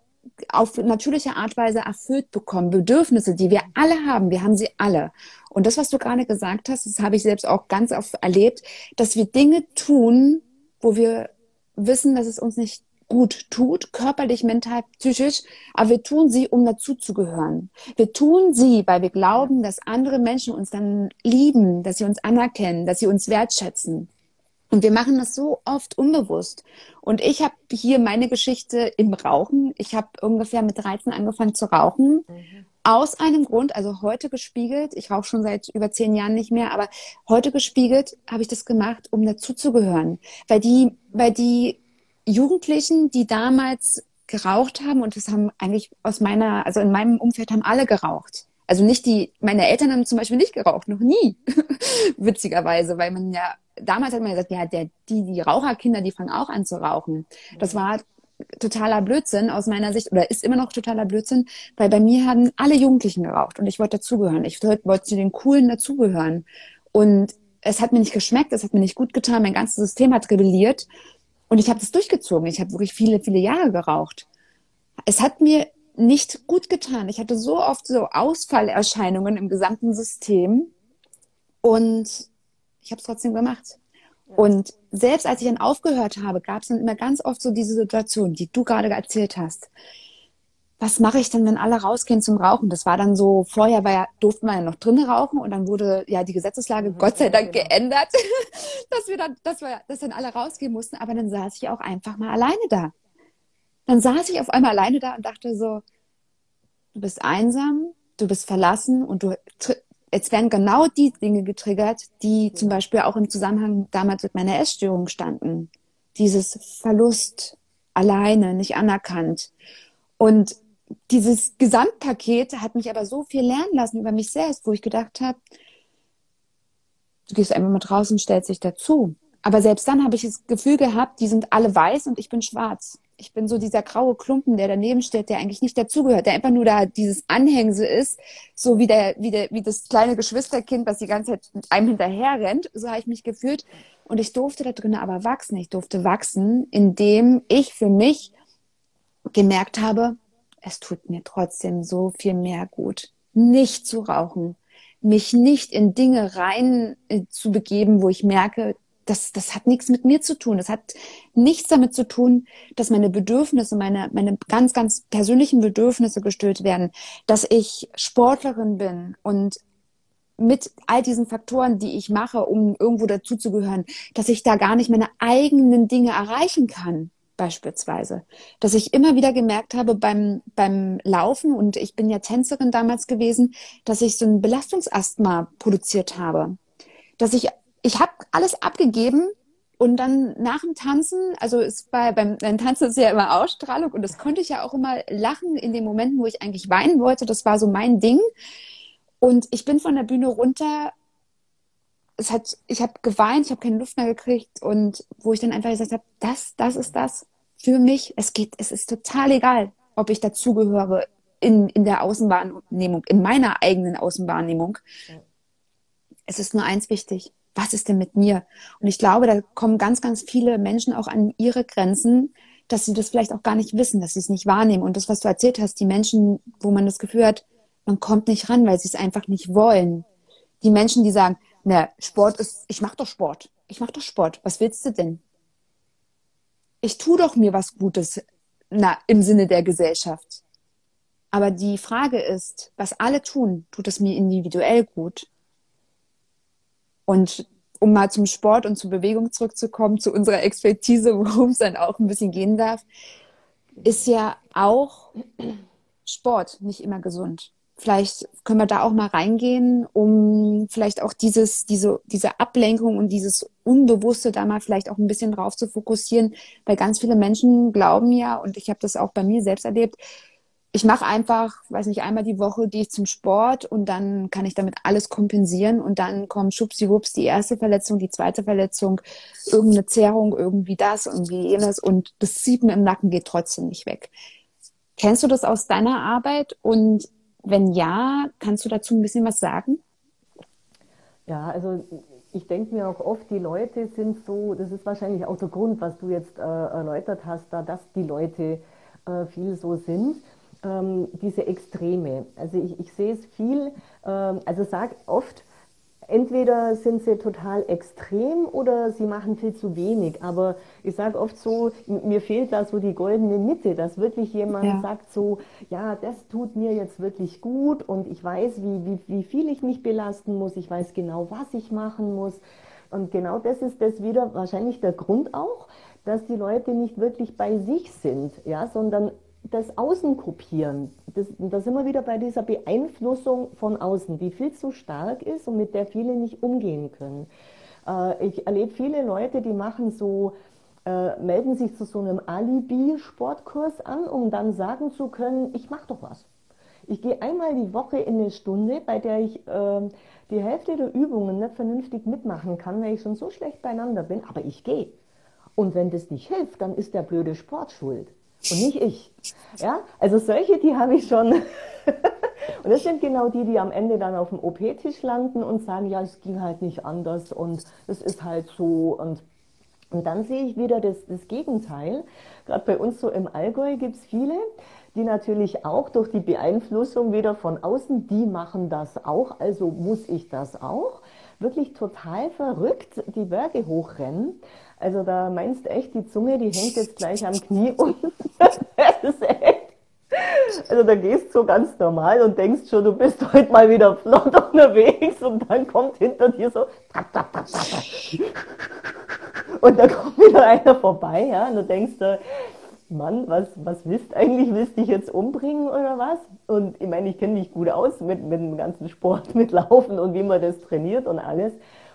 auf natürliche Art Weise erfüllt bekommen. Bedürfnisse, die wir alle haben. Wir haben sie alle. Und das, was du gerade gesagt hast, das habe ich selbst auch ganz oft erlebt, dass wir Dinge tun, wo wir wissen, dass es uns nicht gut tut, körperlich, mental, psychisch, aber wir tun sie, um dazuzugehören. Wir tun sie, weil wir glauben, dass andere Menschen uns dann lieben, dass sie uns anerkennen, dass sie uns wertschätzen. Und wir machen das so oft unbewusst. Und ich habe hier meine Geschichte im Rauchen. Ich habe ungefähr mit 13 angefangen zu rauchen. Mhm. Aus einem Grund, also heute gespiegelt, ich rauche schon seit über zehn Jahren nicht mehr, aber heute gespiegelt habe ich das gemacht, um dazuzugehören. Weil die, weil die Jugendlichen, die damals geraucht haben, und das haben eigentlich aus meiner, also in meinem Umfeld haben alle geraucht. Also nicht die, meine Eltern haben zum Beispiel nicht geraucht, noch nie. *laughs* Witzigerweise, weil man ja, damals hat man gesagt, ja, der, die, die Raucherkinder, die fangen auch an zu rauchen. Das war totaler Blödsinn aus meiner Sicht oder ist immer noch totaler Blödsinn, weil bei mir haben alle Jugendlichen geraucht und ich wollte dazugehören. Ich wollte zu den Coolen dazugehören. Und es hat mir nicht geschmeckt, es hat mir nicht gut getan, mein ganzes System hat rebelliert und ich habe das durchgezogen. Ich habe wirklich viele, viele Jahre geraucht. Es hat mir nicht gut getan. Ich hatte so oft so Ausfallerscheinungen im gesamten System und ich habe es trotzdem gemacht. Und selbst als ich dann aufgehört habe, gab es dann immer ganz oft so diese Situation, die du gerade erzählt hast was mache ich denn, wenn alle rausgehen zum Rauchen? Das war dann so, vorher war ja, durften wir ja noch drinnen rauchen und dann wurde ja die Gesetzeslage mhm, Gott sei Dank genau. geändert, *laughs* dass wir dann, dass wir, dass dann alle rausgehen mussten. Aber dann saß ich auch einfach mal alleine da. Dann saß ich auf einmal alleine da und dachte so, du bist einsam, du bist verlassen und du, jetzt werden genau die Dinge getriggert, die zum Beispiel auch im Zusammenhang damals mit meiner Essstörung standen. Dieses Verlust, alleine, nicht anerkannt. Und dieses Gesamtpaket hat mich aber so viel lernen lassen über mich selbst, wo ich gedacht habe, du gehst einfach mal draußen stellst dich dazu. Aber selbst dann habe ich das Gefühl gehabt, die sind alle weiß und ich bin schwarz. Ich bin so dieser graue Klumpen, der daneben steht, der eigentlich nicht dazugehört, der einfach nur da dieses Anhängsel ist, so wie der, wie der, wie das kleine Geschwisterkind, was die ganze Zeit einem hinterher rennt. So habe ich mich gefühlt. Und ich durfte da drinnen aber wachsen. Ich durfte wachsen, indem ich für mich gemerkt habe, es tut mir trotzdem so viel mehr gut, nicht zu rauchen, mich nicht in Dinge rein äh, zu begeben, wo ich merke, das, das hat nichts mit mir zu tun. Das hat nichts damit zu tun, dass meine Bedürfnisse, meine, meine ganz, ganz persönlichen Bedürfnisse gestillt werden, dass ich Sportlerin bin und mit all diesen Faktoren, die ich mache, um irgendwo dazuzugehören, dass ich da gar nicht meine eigenen Dinge erreichen kann beispielsweise. Dass ich immer wieder gemerkt habe beim, beim Laufen, und ich bin ja Tänzerin damals gewesen, dass ich so ein Belastungsasthma produziert habe. Dass ich, ich habe alles abgegeben und dann nach dem Tanzen, also es bei, beim, beim Tanzen ist ja immer Ausstrahlung und das konnte ich ja auch immer lachen in den Momenten, wo ich eigentlich weinen wollte. Das war so mein Ding. Und ich bin von der Bühne runter es hat, ich habe geweint, ich habe keine Luft mehr gekriegt und wo ich dann einfach gesagt habe, das, das ist das für mich. Es geht, es ist total egal, ob ich dazugehöre in, in der Außenwahrnehmung, in meiner eigenen Außenwahrnehmung. Es ist nur eins wichtig. Was ist denn mit mir? Und ich glaube, da kommen ganz, ganz viele Menschen auch an ihre Grenzen, dass sie das vielleicht auch gar nicht wissen, dass sie es nicht wahrnehmen. Und das, was du erzählt hast, die Menschen, wo man das Gefühl hat, man kommt nicht ran, weil sie es einfach nicht wollen. Die Menschen, die sagen, na, Sport ist, ich mache doch Sport. Ich mache doch Sport. Was willst du denn? Ich tue doch mir was Gutes na, im Sinne der Gesellschaft. Aber die Frage ist, was alle tun, tut es mir individuell gut? Und um mal zum Sport und zur Bewegung zurückzukommen, zu unserer Expertise, *laughs* worum es dann auch ein bisschen gehen darf, ist ja auch Sport nicht immer gesund. Vielleicht können wir da auch mal reingehen, um vielleicht auch dieses, diese, diese Ablenkung und dieses Unbewusste da mal vielleicht auch ein bisschen drauf zu fokussieren, weil ganz viele Menschen glauben ja, und ich habe das auch bei mir selbst erlebt, ich mache einfach, weiß nicht, einmal die Woche gehe ich zum Sport und dann kann ich damit alles kompensieren und dann kommt schubsiwups die erste Verletzung, die zweite Verletzung, irgendeine Zerrung, irgendwie das, irgendwie jenes und das Sieben im Nacken geht trotzdem nicht weg. Kennst du das aus deiner Arbeit und wenn ja, kannst du dazu ein bisschen was sagen? Ja, also ich denke mir auch oft, die Leute sind so, das ist wahrscheinlich auch der Grund, was du jetzt äh, erläutert hast, da, dass die Leute äh, viel so sind, ähm, diese Extreme. Also ich, ich sehe es viel, ähm, also sag oft, entweder sind sie total extrem oder sie machen viel zu wenig. Aber ich sage oft so, mir fehlt da so die goldene Mitte, dass wirklich jemand ja. sagt so, ja, das tut mir jetzt wirklich gut und ich weiß, wie, wie, wie viel ich mich belasten muss, ich weiß genau, was ich machen muss. Und genau das ist das wieder wahrscheinlich der Grund auch, dass die Leute nicht wirklich bei sich sind, ja, sondern das Außen kopieren. Das, da sind wir wieder bei dieser Beeinflussung von außen, die viel zu stark ist und mit der viele nicht umgehen können. Äh, ich erlebe viele Leute, die machen so, äh, melden sich zu so einem Alibi-Sportkurs an, um dann sagen zu können, ich mache doch was. Ich gehe einmal die Woche in eine Stunde, bei der ich äh, die Hälfte der Übungen nicht vernünftig mitmachen kann, weil ich schon so schlecht beieinander bin, aber ich gehe. Und wenn das nicht hilft, dann ist der blöde Sport schuld und nicht ich. Ja, also solche, die habe ich schon, *laughs* Und das sind genau die, die am Ende dann auf dem OP-Tisch landen und sagen, ja, es ging halt nicht anders und es ist halt so und und dann sehe ich wieder das, das Gegenteil. Gerade bei uns so im Allgäu gibt es viele, die natürlich auch durch die Beeinflussung wieder von außen, die machen das auch, also muss ich das auch, wirklich total verrückt die Berge hochrennen. Also da meinst echt, die Zunge, die hängt jetzt gleich am Knie *laughs* echt also da gehst du so ganz normal und denkst schon, du bist heute mal wieder flott *laughs* unterwegs und dann kommt hinter dir so und da kommt wieder einer vorbei, ja, und du denkst Mann, was, was willst eigentlich? Willst du dich jetzt umbringen oder was? Und ich meine, ich kenne mich gut aus mit, mit dem ganzen Sport, *laughs* mit Laufen und wie man das trainiert und alles.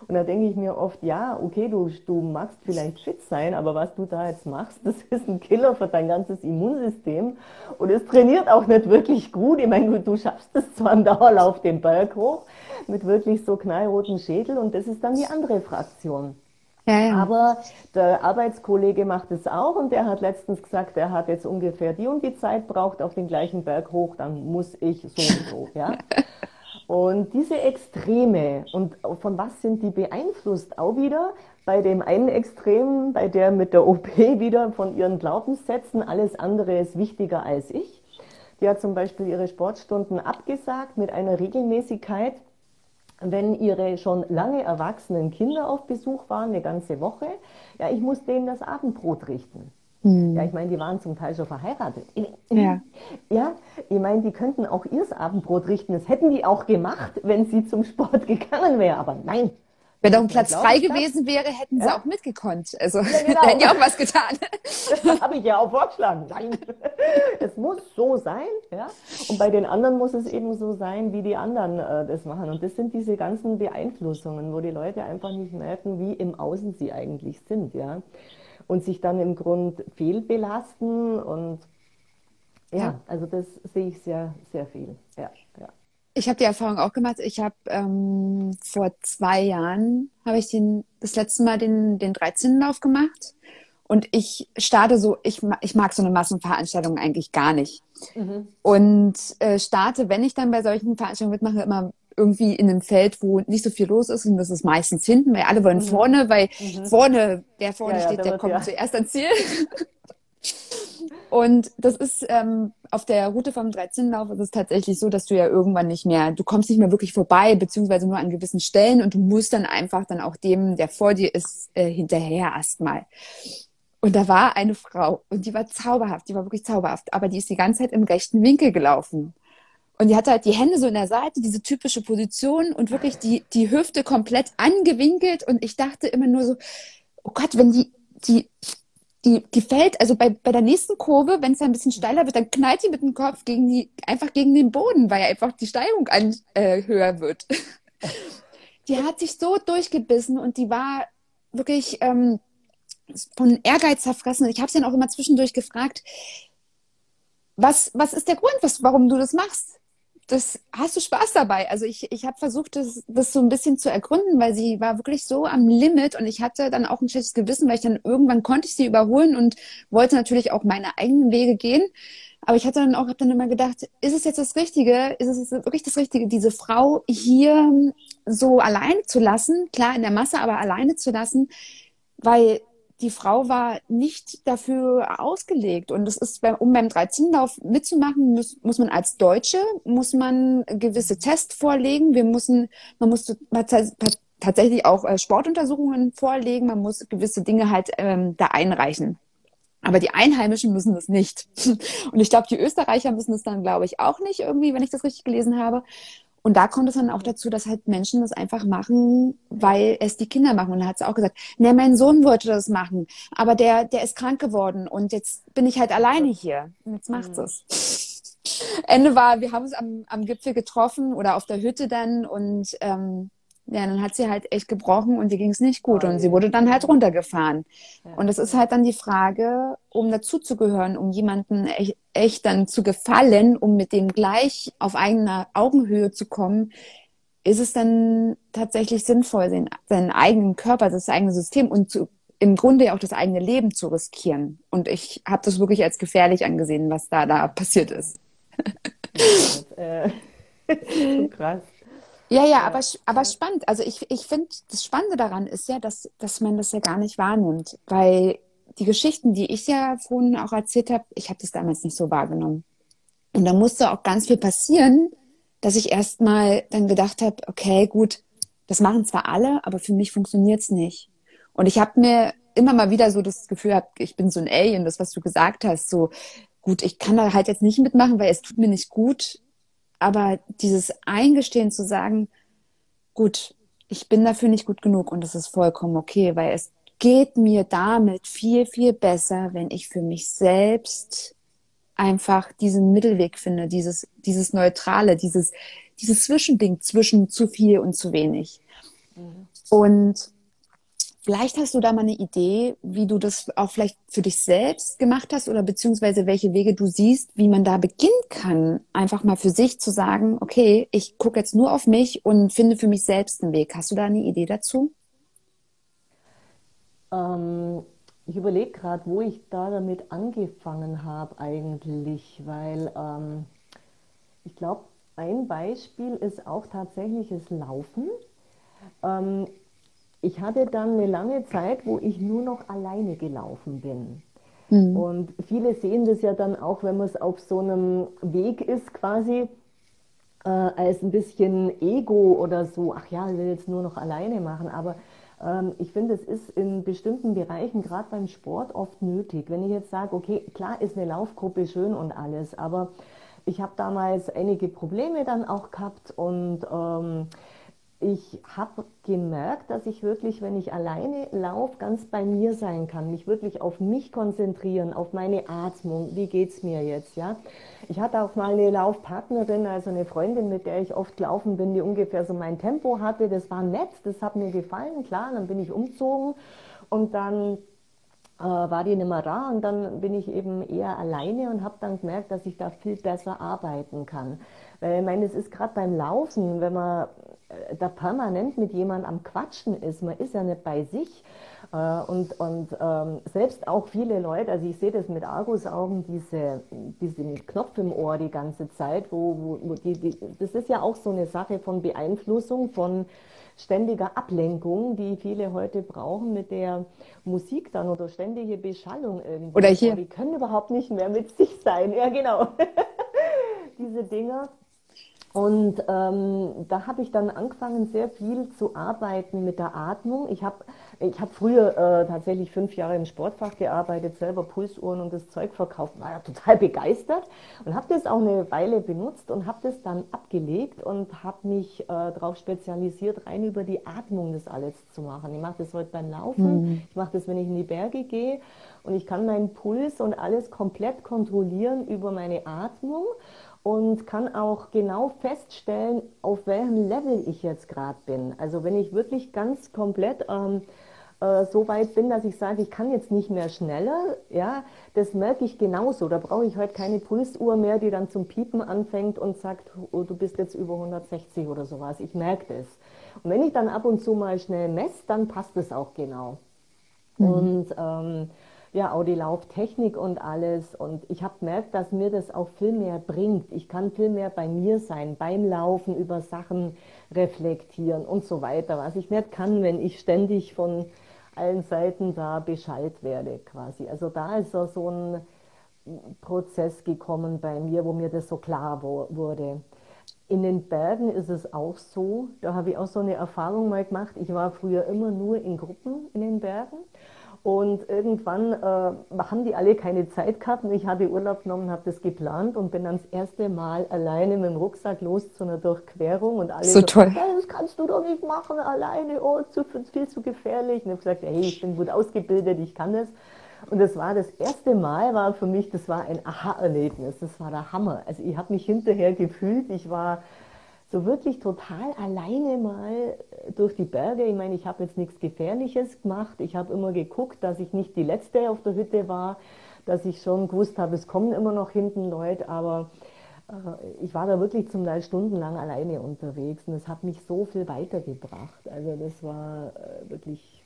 Und da denke ich mir oft, ja, okay, du, du magst vielleicht fit sein, aber was du da jetzt machst, *laughs* das ist ein Killer für dein ganzes Immunsystem. Und es trainiert auch nicht wirklich gut. Ich meine, du, du schaffst es zwar im Dauerlauf den Berg hoch mit wirklich so knallroten Schädel und das ist dann die andere Fraktion. Ja, ja. Aber der Arbeitskollege macht es auch und der hat letztens gesagt, er hat jetzt ungefähr die und die Zeit braucht auf den gleichen Berg hoch, dann muss ich so und so. *laughs* Ja? Und diese Extreme und von was sind die beeinflusst? Auch wieder bei dem einen Extrem, bei der mit der OP *laughs* wieder von ihren Glaubenssätzen, alles andere ist wichtiger als ich. Die hat zum Beispiel ihre Sportstunden abgesagt mit einer Regelmäßigkeit, wenn ihre schon lange erwachsenen Kinder auf Besuch waren, eine ganze Woche. Ja, ich muss denen das Abendbrot richten. Mhm. Ja, ich meine, die waren zum Teil schon verheiratet. Ja, ja ich meine, die könnten auch ihr Abendbrot richten. Das hätten die auch gemacht, wenn sie zum Sport *laughs* gegangen wäre. Aber nein, wenn noch ein Platz frei gewesen wäre, hätten sie ja? auch mitgekonnt. Also ja, *laughs* genau. hätten die auch was getan. Das habe ich ja auch vorgeschlagen. Nein, *laughs* es muss so sein. Ja? Und bei den anderen muss es eben so sein, wie die anderen äh, das machen. Und das sind diese ganzen Beeinflussungen, wo die Leute einfach nicht merken, wie im Außen sie eigentlich sind. Ja? und sich dann im Grund fehlbelasten und ja, ja. also das sehe ich sehr, sehr viel. Ja, ja. Ich habe die Erfahrung auch gemacht. Ich habe ähm, vor zwei Jahren habe ich den das letzte Mal den den 13. Lauf gemacht und ich starte so. Ich ich mag so eine Massenveranstaltung eigentlich gar nicht mhm. und äh, starte, wenn ich dann bei solchen Veranstaltungen mitmache, immer irgendwie in einem Feld, wo nicht so viel los ist und das ist meistens hinten, weil alle wollen mhm. vorne, weil mhm. vorne, wer vorne ja, steht, ja, der kommt ja. zuerst ans Ziel. Und das ist ähm, auf der Route vom 13. Lauf ist es tatsächlich so, dass du ja irgendwann nicht mehr, du kommst nicht mehr wirklich vorbei, beziehungsweise nur an gewissen Stellen und du musst dann einfach dann auch dem, der vor dir ist, äh, hinterher erstmal. Und da war eine Frau und die war zauberhaft, die war wirklich zauberhaft, aber die ist die ganze Zeit im rechten Winkel gelaufen. Und die hatte halt die Hände so in der Seite, diese typische Position und wirklich die, die Hüfte komplett angewinkelt. Und ich dachte immer nur so, oh Gott, wenn die, die, die, die fällt, also bei, bei der nächsten Kurve, wenn es ein bisschen steiler wird, dann knallt die mit dem Kopf gegen die, einfach gegen den Boden, weil einfach die Steigung an, äh, höher wird. *laughs* die hat sich so durchgebissen und die war wirklich ähm, von Ehrgeiz zerfressen. Ich habe sie dann auch immer zwischendurch gefragt, was, was ist der Grund, was, warum du das machst? Das hast du Spaß dabei. Also ich, ich habe versucht, das, das so ein bisschen zu ergründen, weil sie war wirklich so am Limit und ich hatte dann auch ein schlechtes Gewissen, weil ich dann irgendwann konnte ich sie überholen und wollte natürlich auch meine eigenen Wege gehen. Aber ich hatte dann auch, habe dann immer gedacht, ist es jetzt das Richtige? Ist es wirklich das Richtige, diese Frau hier so alleine zu lassen? Klar, in der Masse, aber alleine zu lassen, weil die Frau war nicht dafür ausgelegt. Und das ist, um beim 13-Lauf mitzumachen, muss, muss man als Deutsche, muss man gewisse Tests vorlegen. Wir müssen, man muss tatsächlich auch äh, Sportuntersuchungen vorlegen. Man muss gewisse Dinge halt ähm, da einreichen. Aber die Einheimischen müssen das nicht. *laughs* Und ich glaube, die Österreicher müssen das dann, glaube ich, auch nicht irgendwie, wenn ich das richtig gelesen habe. Und da kommt es dann auch dazu, dass halt Menschen das einfach machen, weil es die Kinder machen. Und da hat sie auch gesagt, ne, mein Sohn wollte das machen, aber der, der ist krank geworden und jetzt bin ich halt alleine hier. Und jetzt macht mhm. es. *laughs* Ende war, wir haben uns am, am Gipfel getroffen oder auf der Hütte dann und ähm, ja, dann hat sie halt echt gebrochen und ihr ging es nicht gut und sie wurde dann halt runtergefahren. Und das ist halt dann die Frage, um dazuzugehören, um jemanden echt, echt dann zu gefallen, um mit dem gleich auf eigener Augenhöhe zu kommen, ist es dann tatsächlich sinnvoll, seinen, seinen eigenen Körper, das eigene System und zu, im Grunde ja auch das eigene Leben zu riskieren. Und ich habe das wirklich als gefährlich angesehen, was da da passiert ist. äh, *laughs* so krass. Ja, ja, aber, aber spannend. Also ich, ich finde, das Spannende daran ist ja, dass, dass man das ja gar nicht wahrnimmt. Weil die Geschichten, die ich ja vorhin auch erzählt habe, ich habe das damals nicht so wahrgenommen. Und da musste auch ganz viel passieren, dass ich erstmal dann gedacht habe, okay, gut, das machen zwar alle, aber für mich funktioniert es nicht. Und ich habe mir immer mal wieder so das Gefühl gehabt, ich bin so ein Alien, das, was du gesagt hast, so gut, ich kann da halt jetzt nicht mitmachen, weil es tut mir nicht gut. Aber dieses Eingestehen zu sagen, gut, ich bin dafür nicht gut genug und das ist vollkommen okay, weil es geht mir damit viel, viel besser, wenn ich für mich selbst einfach diesen Mittelweg finde, dieses, dieses Neutrale, dieses, dieses Zwischending zwischen zu viel und zu wenig. Mhm. Und vielleicht hast du da mal eine Idee, wie du das auch vielleicht für dich selbst gemacht hast oder beziehungsweise welche Wege du siehst, wie man da beginnen kann, einfach mal für sich zu sagen, okay, ich gucke jetzt nur auf mich und finde für mich selbst einen Weg. Hast du da eine Idee dazu? Ähm, ich überlege gerade, wo ich da damit angefangen habe eigentlich, weil ähm, ich glaube, ein Beispiel ist auch tatsächliches Laufen. Ähm, ich hatte dann eine lange Zeit, wo ich nur noch alleine gelaufen bin. Mhm. Und viele sehen das ja dann auch, wenn man es auf so einem Weg ist, quasi äh, als ein bisschen Ego oder so. Ach ja, ich will jetzt nur noch alleine machen. Aber ähm, ich finde, es ist in bestimmten Bereichen, gerade beim Sport, oft nötig. Wenn ich jetzt sage, okay, klar ist eine Laufgruppe schön und alles, aber ich habe damals einige Probleme dann auch gehabt und ähm, ich habe gemerkt, dass ich wirklich, wenn ich alleine laufe, ganz bei mir sein kann, mich wirklich auf mich konzentrieren, auf meine Atmung. Wie geht's mir jetzt, ja? Ich hatte auch mal eine Laufpartnerin, also eine Freundin, mit der ich oft laufen bin, die ungefähr so mein Tempo hatte. Das war nett, das hat mir gefallen, klar. Dann bin ich umzogen und dann äh, war die nicht mehr da und dann bin ich eben eher alleine und habe dann gemerkt, dass ich da viel besser arbeiten kann. Weil ich meine, es ist gerade beim Laufen, wenn man äh, da permanent mit jemandem am Quatschen ist, man ist ja nicht bei sich. Äh, und, und ähm, selbst auch viele Leute, also ich sehe das mit Argusaugen, diese, diese mit Knopf im Ohr die ganze Zeit, wo, wo, wo die, die, das ist ja auch so eine Sache von Beeinflussung, von ständiger Ablenkung, die viele heute brauchen mit der Musik dann oder ständige Beschallung irgendwie. Oder hier. Die können überhaupt nicht mehr mit sich sein. Ja, genau. *laughs* Diese Dinger. Und ähm, da habe ich dann angefangen, sehr viel zu arbeiten mit der Atmung. Ich habe ich hab früher äh, tatsächlich fünf Jahre im Sportfach gearbeitet, selber Pulsuhren und das Zeug verkauft, war ja total *laughs* begeistert und habe das auch eine Weile benutzt und habe das dann abgelegt und habe mich äh, darauf spezialisiert, rein über die Atmung das alles zu machen. Ich mache das heute beim Laufen, mhm. ich mache das, wenn ich in die Berge gehe und ich kann meinen Puls und alles komplett kontrollieren über meine Atmung und kann auch genau feststellen, auf welchem Level ich jetzt gerade bin. Also wenn ich wirklich ganz komplett ähm, äh, so weit bin, dass ich sage, ich kann jetzt nicht mehr schneller, ja, das merke ich genauso. Da brauche ich heute keine Pulsuhr mehr, die dann zum Piepen anfängt und sagt, oh, du bist jetzt über 160 oder sowas. Ich merke das. Und wenn ich dann ab und zu mal schnell messe, dann passt es auch genau. Mhm. Und ähm, ja auch die Lauftechnik und alles. Und ich habe gemerkt, dass mir das auch viel mehr bringt. Ich kann viel mehr bei mir sein, beim Laufen über Sachen reflektieren und so weiter, was ich nicht kann, wenn ich ständig von allen Seiten da Bescheid werde quasi. Also da ist so, so ein Prozess gekommen bei mir, wo mir das so klar wurde. In den Bergen ist es auch so, da habe ich auch so eine Erfahrung mal gemacht. Ich war früher immer nur in Gruppen in den Bergen und irgendwann äh, haben die alle keine Zeit gehabt und ich habe Urlaub genommen, habe das geplant und bin dann das erste Mal alleine mit dem Rucksack los zu einer Durchquerung und alle so toll. Ja, das kannst du doch nicht machen alleine, oh, zu, viel zu gefährlich. Und ich habe gesagt, hey, ich bin gut ausgebildet, ich kann das. Und das war das erste Mal, war für mich, das war ein Aha-Erlebnis, das war der Hammer. Also ich habe mich hinterher gefühlt, ich war so wirklich total alleine mal äh, durch die Berge. Ich meine, ich habe jetzt nichts Gefährliches gemacht. Ich habe immer geguckt, dass ich nicht die Letzte auf der Hütte war, dass ich schon gewusst habe, es kommen immer noch hinten Leute, aber äh, ich war da wirklich zum Teil stundenlang alleine unterwegs und es hat mich so viel weitergebracht. Also das war äh, wirklich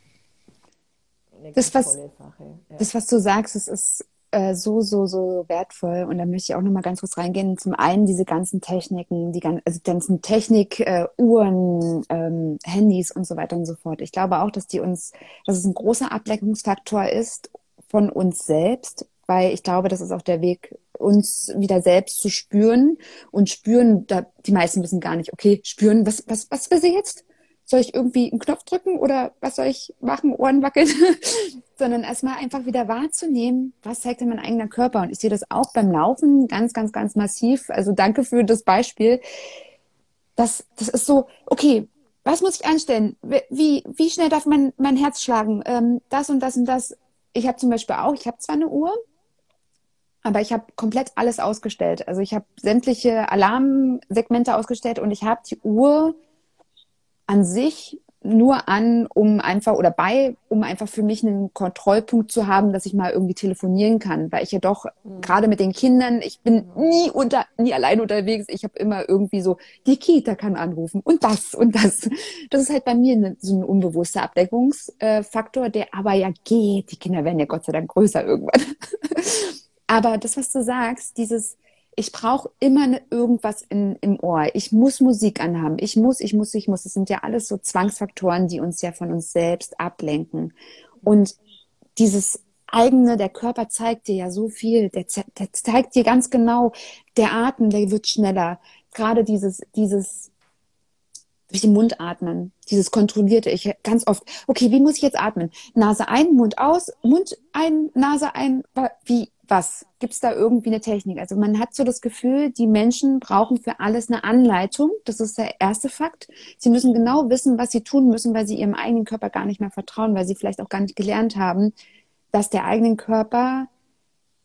eine das, was, tolle Sache. Ja. Das, was du sagst, es ist äh, so, so, so wertvoll. Und da möchte ich auch noch mal ganz kurz reingehen. Zum einen diese ganzen Techniken, die ganzen, also Technik, äh, Uhren, ähm, Handys und so weiter und so fort. Ich glaube auch, dass die uns, dass es ein großer Ablenkungsfaktor ist von uns selbst, weil ich glaube, das ist auch der Weg, uns wieder selbst zu spüren und spüren, da die meisten wissen gar nicht, okay, spüren, was, was, was will sie jetzt? soll ich irgendwie einen Knopf drücken oder was soll ich machen, Ohren wackeln, *laughs* sondern erstmal einfach wieder wahrzunehmen, was zeigt denn mein eigener Körper. Und ich sehe das auch beim Laufen ganz, ganz, ganz massiv. Also danke für das Beispiel. Das, das ist so, okay, was muss ich anstellen? Wie, wie schnell darf mein, mein Herz schlagen? Ähm, das und das und das. Ich habe zum Beispiel auch, ich habe zwar eine Uhr, aber ich habe komplett alles ausgestellt. Also ich habe sämtliche Alarmsegmente ausgestellt und ich habe die Uhr an sich nur an, um einfach oder bei, um einfach für mich einen Kontrollpunkt zu haben, dass ich mal irgendwie telefonieren kann, weil ich ja doch mhm. gerade mit den Kindern, ich bin nie unter, nie allein unterwegs. Ich habe immer irgendwie so die Kita kann anrufen und das und das. Das ist halt bei mir eine, so ein unbewusster Abdeckungsfaktor, der aber ja geht. Die Kinder werden ja Gott sei Dank größer irgendwann. *laughs* aber das, was du sagst, dieses ich brauche immer ne, irgendwas in, im Ohr. Ich muss Musik anhaben. Ich muss, ich muss, ich muss. Das sind ja alles so Zwangsfaktoren, die uns ja von uns selbst ablenken. Und dieses eigene, der Körper zeigt dir ja so viel. Der, der zeigt dir ganz genau, der Atem, der wird schneller. Gerade dieses, dieses durch den Mund atmen, dieses kontrollierte. Ich ganz oft, okay, wie muss ich jetzt atmen? Nase ein, Mund aus, Mund ein, Nase ein. Wie, was? Gibt es da irgendwie eine Technik? Also man hat so das Gefühl, die Menschen brauchen für alles eine Anleitung. Das ist der erste Fakt. Sie müssen genau wissen, was sie tun müssen, weil sie ihrem eigenen Körper gar nicht mehr vertrauen, weil sie vielleicht auch gar nicht gelernt haben, dass der eigene Körper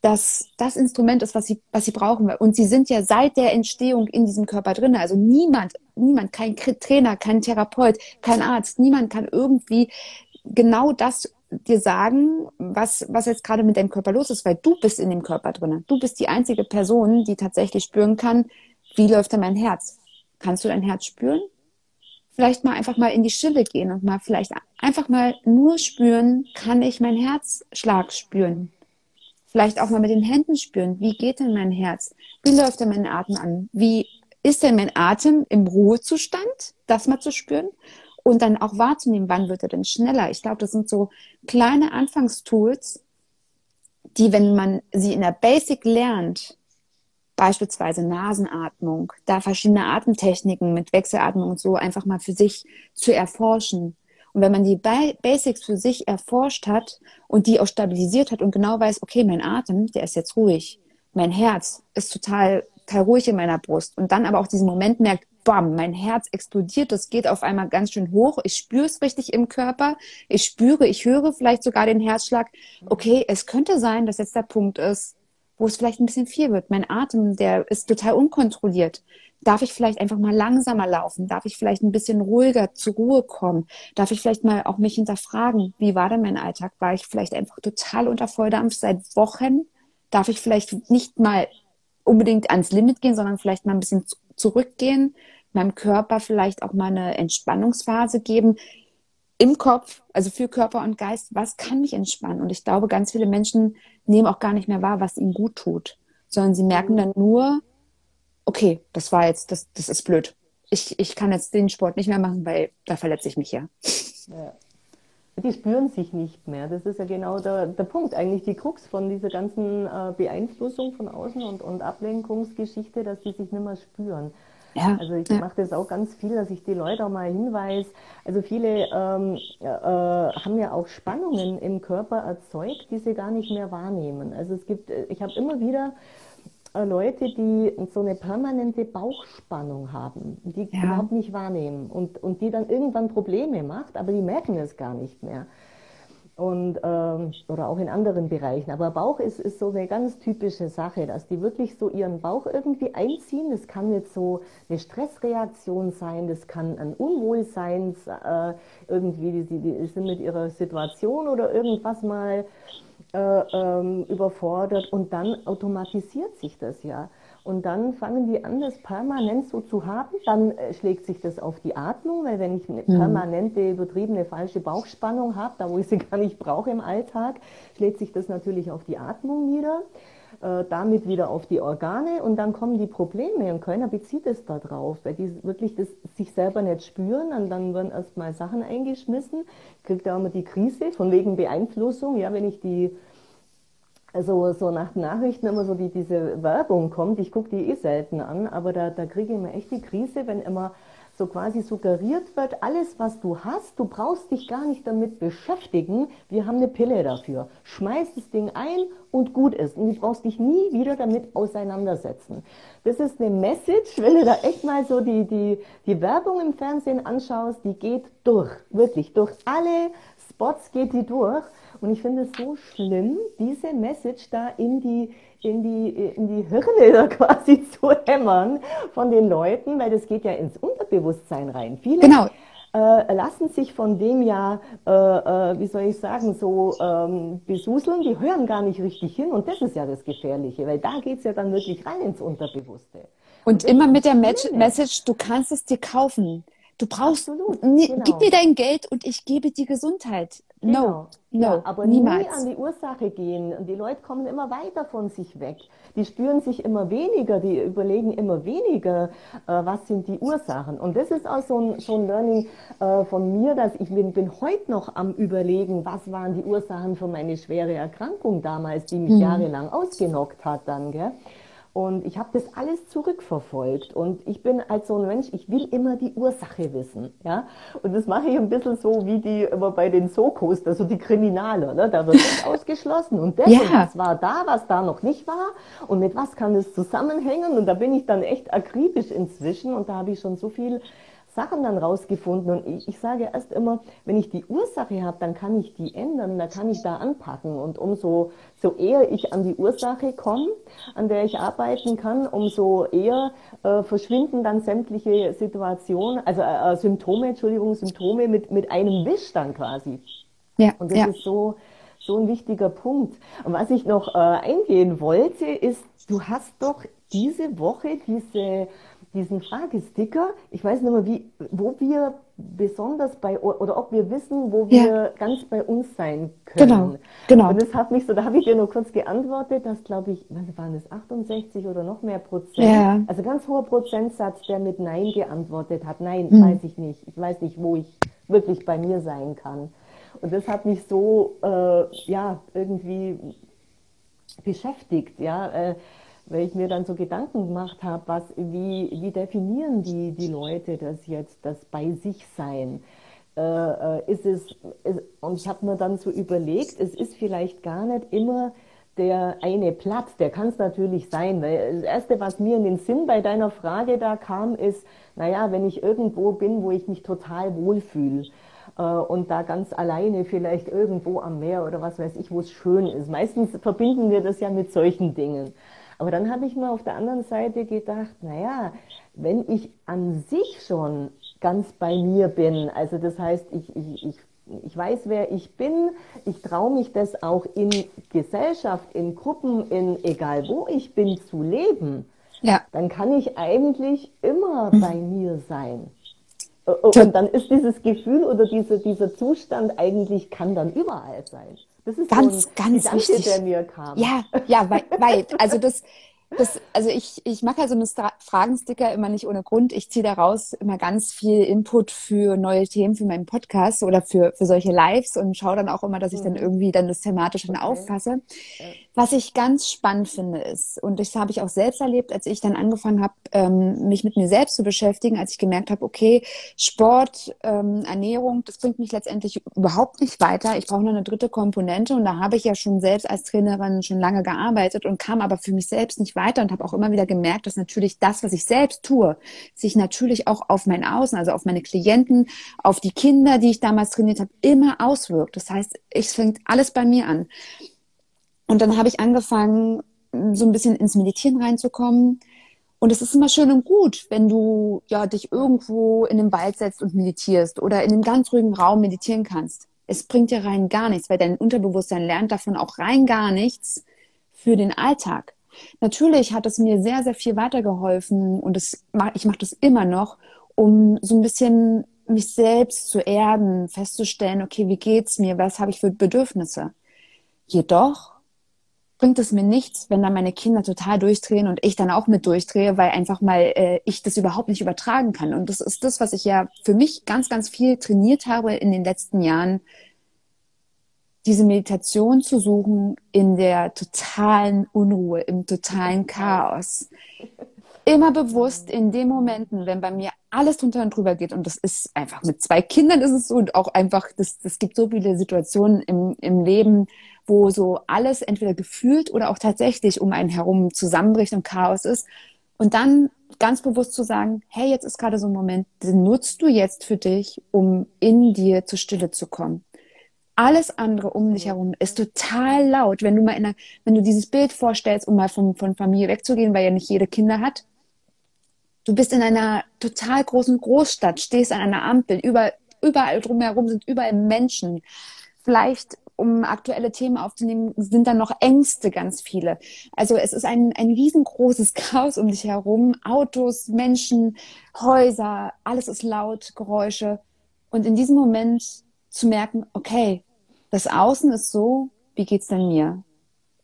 das, das Instrument ist, was sie, was sie brauchen. Und sie sind ja seit der Entstehung in diesem Körper drin. Also niemand, niemand, kein Trainer, kein Therapeut, kein Arzt, niemand kann irgendwie genau das dir sagen, was, was jetzt gerade mit deinem Körper los ist, weil du bist in dem Körper drin. Du bist die einzige Person, die tatsächlich spüren kann, wie läuft da mein Herz. Kannst du dein Herz spüren? Vielleicht mal einfach mal in die Stille gehen und mal vielleicht einfach mal nur spüren, kann ich meinen Herzschlag spüren? Vielleicht auch mal mit den Händen spüren, wie geht denn mein Herz? Wie läuft denn mein Atem an? Wie ist denn mein Atem im Ruhezustand? Das mal zu spüren und dann auch wahrzunehmen, wann wird er denn schneller. Ich glaube, das sind so kleine Anfangstools, die, wenn man sie in der Basic lernt, beispielsweise Nasenatmung, da verschiedene Atemtechniken mit Wechselatmung und so einfach mal für sich zu erforschen. Und wenn man die Basics für sich erforscht hat und die auch stabilisiert hat und genau weiß, okay, mein Atem, der ist jetzt ruhig, mein Herz ist total, total ruhig in meiner Brust und dann aber auch diesen Moment merkt, bam, mein Herz explodiert, das geht auf einmal ganz schön hoch. Ich spüre es richtig im Körper. Ich spüre, ich höre vielleicht sogar den Herzschlag. Okay, es könnte sein, dass jetzt der Punkt ist, wo es vielleicht ein bisschen viel wird. Mein Atem, der ist total unkontrolliert. Darf ich vielleicht einfach mal langsamer laufen? Darf ich vielleicht ein bisschen ruhiger zur Ruhe kommen? Darf ich vielleicht mal auch mich hinterfragen? Wie war denn mein Alltag? War ich vielleicht einfach total unter Volldampf seit Wochen? Darf ich vielleicht nicht mal unbedingt ans Limit gehen, sondern vielleicht mal ein bisschen zurückgehen? Meinem Körper vielleicht auch mal eine Entspannungsphase geben im Kopf, also für Körper und Geist, was kann mich entspannen? Und ich glaube, ganz viele Menschen nehmen auch gar nicht mehr wahr, was ihnen gut tut, sondern sie merken dann nur, okay, das war jetzt, das, das ist blöd. Ich, ich kann jetzt den Sport nicht mehr machen, weil da verletze ich mich ja. ja. Die spüren sich nicht mehr. Das ist ja genau der, der Punkt, eigentlich die Krux von dieser ganzen äh, Beeinflussung von außen und, und Ablenkungsgeschichte, dass die sich nicht mehr spüren. Ja, also ich ja. mache das auch ganz viel, dass ich die Leute auch mal hinweise. Also viele ähm, äh, haben ja auch Spannungen im Körper erzeugt, die sie gar nicht mehr wahrnehmen. Also es gibt, äh, ich habe immer wieder äh, Leute, die so eine permanente Bauchspannung haben, die ja. überhaupt nicht wahrnehmen und, und die dann irgendwann Probleme macht, aber die merken es gar nicht mehr und, ähm, oder auch in anderen Bereichen. Aber Bauch ist, ist so eine ganz typische Sache, dass die wirklich so ihren Bauch irgendwie einziehen. Das kann jetzt so eine Stressreaktion sein, das kann ein Unwohlsein äh, irgendwie, die, die sind mit ihrer Situation oder irgendwas mal äh, ähm, überfordert und dann automatisiert sich das ja. Und dann fangen die an, das permanent so zu haben. Dann äh, schlägt sich das auf die Atmung, weil wenn ich eine mhm. permanente, übertriebene, falsche Bauchspannung habe, da wo ich sie *laughs* gar nicht brauche im Alltag, schlägt sich das natürlich auf die Atmung nieder äh, damit wieder auf die Organe und dann kommen die Probleme und keiner bezieht es da drauf, weil die wirklich das sich selber nicht spüren und dann werden erstmal Sachen eingeschmissen, kriegt da immer die Krise von wegen Beeinflussung, ja, wenn ich die also so nach Nachrichten immer so die, diese Werbung kommt, ich gucke die eh selten an, aber da, da kriege ich immer echt die Krise, wenn immer so quasi suggeriert wird, alles, was du hast, du brauchst dich gar nicht damit beschäftigen, wir haben eine Pille dafür. Schmeiß das Ding ein und gut ist. Und du brauchst dich nie wieder damit auseinandersetzen. Das ist eine Message, wenn du da echt mal so die, die, die Werbung im Fernsehen anschaust, die geht durch, wirklich, durch alle Spots geht die durch. Und ich finde es so schlimm, diese Message da in die, in die, in die Hirne *laughs* da quasi zu hämmern von den Leuten, weil das geht ja ins Unterbewusstsein rein. Viele genau. äh, lassen sich von dem ja, äh, äh, wie soll ich sagen, so ähm, besuseln, die hören gar nicht richtig hin und das ist ja das Gefährliche, weil da geht es ja dann wirklich rein ins Unterbewusste. Und, und immer mit der Message, du kannst es dir kaufen. Du brauchst, Absolut, genau. gib mir dein Geld und ich gebe dir Gesundheit. No, genau. no, ja, aber niemals. nie an die Ursache gehen. Und die Leute kommen immer weiter von sich weg. Die spüren sich immer weniger, die überlegen immer weniger, äh, was sind die Ursachen. Und das ist auch so ein, so ein Learning äh, von mir, dass ich bin, bin heute noch am überlegen, was waren die Ursachen für meine schwere Erkrankung damals, die mich mhm. jahrelang ausgenockt hat dann. Gell? Und ich habe das alles zurückverfolgt. Und ich bin als so ein Mensch, ich will immer die Ursache wissen. Ja? Und das mache ich ein bisschen so wie die immer bei den Sokos, also die Kriminale. Ne? Da wird das *laughs* ausgeschlossen. Und das, ja. und was war da, was da noch nicht war. Und mit was kann es zusammenhängen. Und da bin ich dann echt akribisch inzwischen. Und da habe ich schon so viel Sachen dann rausgefunden. Und ich, ich sage erst immer, wenn ich die Ursache habe, dann kann ich die ändern, dann kann ich da anpacken. Und umso so eher ich an die Ursache komme, an der ich arbeiten kann, umso eher äh, verschwinden dann sämtliche Situationen, also äh, äh Symptome, Entschuldigung, Symptome mit, mit einem Wisch dann quasi. Ja, und das ja. ist so, so ein wichtiger Punkt. Und was ich noch äh, eingehen wollte, ist, du hast doch diese Woche diese diesen Fragesticker, ich weiß nicht mehr, wie, wo wir besonders bei, oder ob wir wissen, wo wir ja. ganz bei uns sein können. Genau, genau. Und das hat mich so, da habe ich dir nur kurz geantwortet, dass, glaube ich, was waren das, 68 oder noch mehr Prozent, ja. also ganz hoher Prozentsatz, der mit Nein geantwortet hat. Nein, hm. weiß ich nicht. Ich weiß nicht, wo ich wirklich bei mir sein kann. Und das hat mich so, äh, ja, irgendwie beschäftigt, ja. Äh, weil ich mir dann so Gedanken gemacht habe, was, wie, wie definieren die, die Leute das jetzt, das bei sich sein? Äh, äh, ist es, ist, und ich habe mir dann so überlegt, es ist vielleicht gar nicht immer der eine Platz, der kann es natürlich sein, weil das Erste, was mir in den Sinn bei deiner Frage da kam, ist, naja, wenn ich irgendwo bin, wo ich mich total wohlfühle äh, und da ganz alleine vielleicht irgendwo am Meer oder was weiß ich, wo es schön ist. Meistens verbinden wir das ja mit solchen Dingen. Aber dann habe ich mir auf der anderen Seite gedacht, naja, wenn ich an sich schon ganz bei mir bin, also das heißt, ich, ich, ich ich weiß, wer ich bin. Ich traue mich das auch in Gesellschaft, in Gruppen, in egal wo ich bin, zu leben. Ja. Dann kann ich eigentlich immer mhm. bei mir sein. Und dann ist dieses Gefühl oder dieser, dieser Zustand eigentlich kann dann überall sein. Das ist ganz, so ein ganz wichtig. der mir kam. Ja, ja, weit. Also das, das, also ich, ich mache ja so eine Fragensticker immer nicht ohne Grund. Ich ziehe daraus immer ganz viel Input für neue Themen für meinen Podcast oder für, für solche Lives und schaue dann auch immer, dass ich dann mhm. irgendwie dann das thematisch dann okay. auffasse. Was ich ganz spannend finde ist, und das habe ich auch selbst erlebt, als ich dann angefangen habe, ähm, mich mit mir selbst zu beschäftigen, als ich gemerkt habe, okay, Sport, ähm, Ernährung, das bringt mich letztendlich überhaupt nicht weiter. Ich brauche noch eine dritte Komponente und da habe ich ja schon selbst als Trainerin schon lange gearbeitet und kam aber für mich selbst nicht weiter und habe auch immer wieder gemerkt, dass natürlich das, was ich selbst tue, sich natürlich auch auf mein Außen, also auf meine Klienten, auf die Kinder, die ich damals trainiert habe, immer auswirkt. Das heißt, es fängt alles bei mir an. Und dann habe ich angefangen, so ein bisschen ins Meditieren reinzukommen. Und es ist immer schön und gut, wenn du ja dich irgendwo in den Wald setzt und meditierst oder in einem ganz ruhigen Raum meditieren kannst. Es bringt dir rein gar nichts, weil dein Unterbewusstsein lernt davon auch rein gar nichts für den Alltag. Natürlich hat es mir sehr, sehr viel weitergeholfen und es, ich mache das immer noch, um so ein bisschen mich selbst zu erden, festzustellen, okay, wie geht's mir, was habe ich für Bedürfnisse. Jedoch bringt es mir nichts, wenn dann meine Kinder total durchdrehen und ich dann auch mit durchdrehe, weil einfach mal äh, ich das überhaupt nicht übertragen kann. Und das ist das, was ich ja für mich ganz, ganz viel trainiert habe in den letzten Jahren, diese Meditation zu suchen in der totalen Unruhe, im totalen Chaos. Immer bewusst in den Momenten, wenn bei mir alles drunter und drüber geht, und das ist einfach mit zwei Kindern ist es so, und auch einfach, das, das gibt so viele Situationen im, im Leben, wo so alles entweder gefühlt oder auch tatsächlich um einen herum zusammenbricht und Chaos ist. Und dann ganz bewusst zu sagen, hey, jetzt ist gerade so ein Moment, den nutzt du jetzt für dich, um in dir zur Stille zu kommen. Alles andere um dich herum ist total laut. Wenn du mal in einer, wenn du dieses Bild vorstellst, um mal von, von Familie wegzugehen, weil ja nicht jede Kinder hat. Du bist in einer total großen Großstadt, stehst an einer Ampel, über, überall drumherum sind überall Menschen. Vielleicht um aktuelle Themen aufzunehmen, sind dann noch Ängste ganz viele. Also es ist ein, ein riesengroßes *laughs* Chaos um dich herum. Autos, Menschen, Häuser, alles ist laut, Geräusche. Und in diesem Moment zu merken, okay, das Außen ist so, wie geht's denn mir?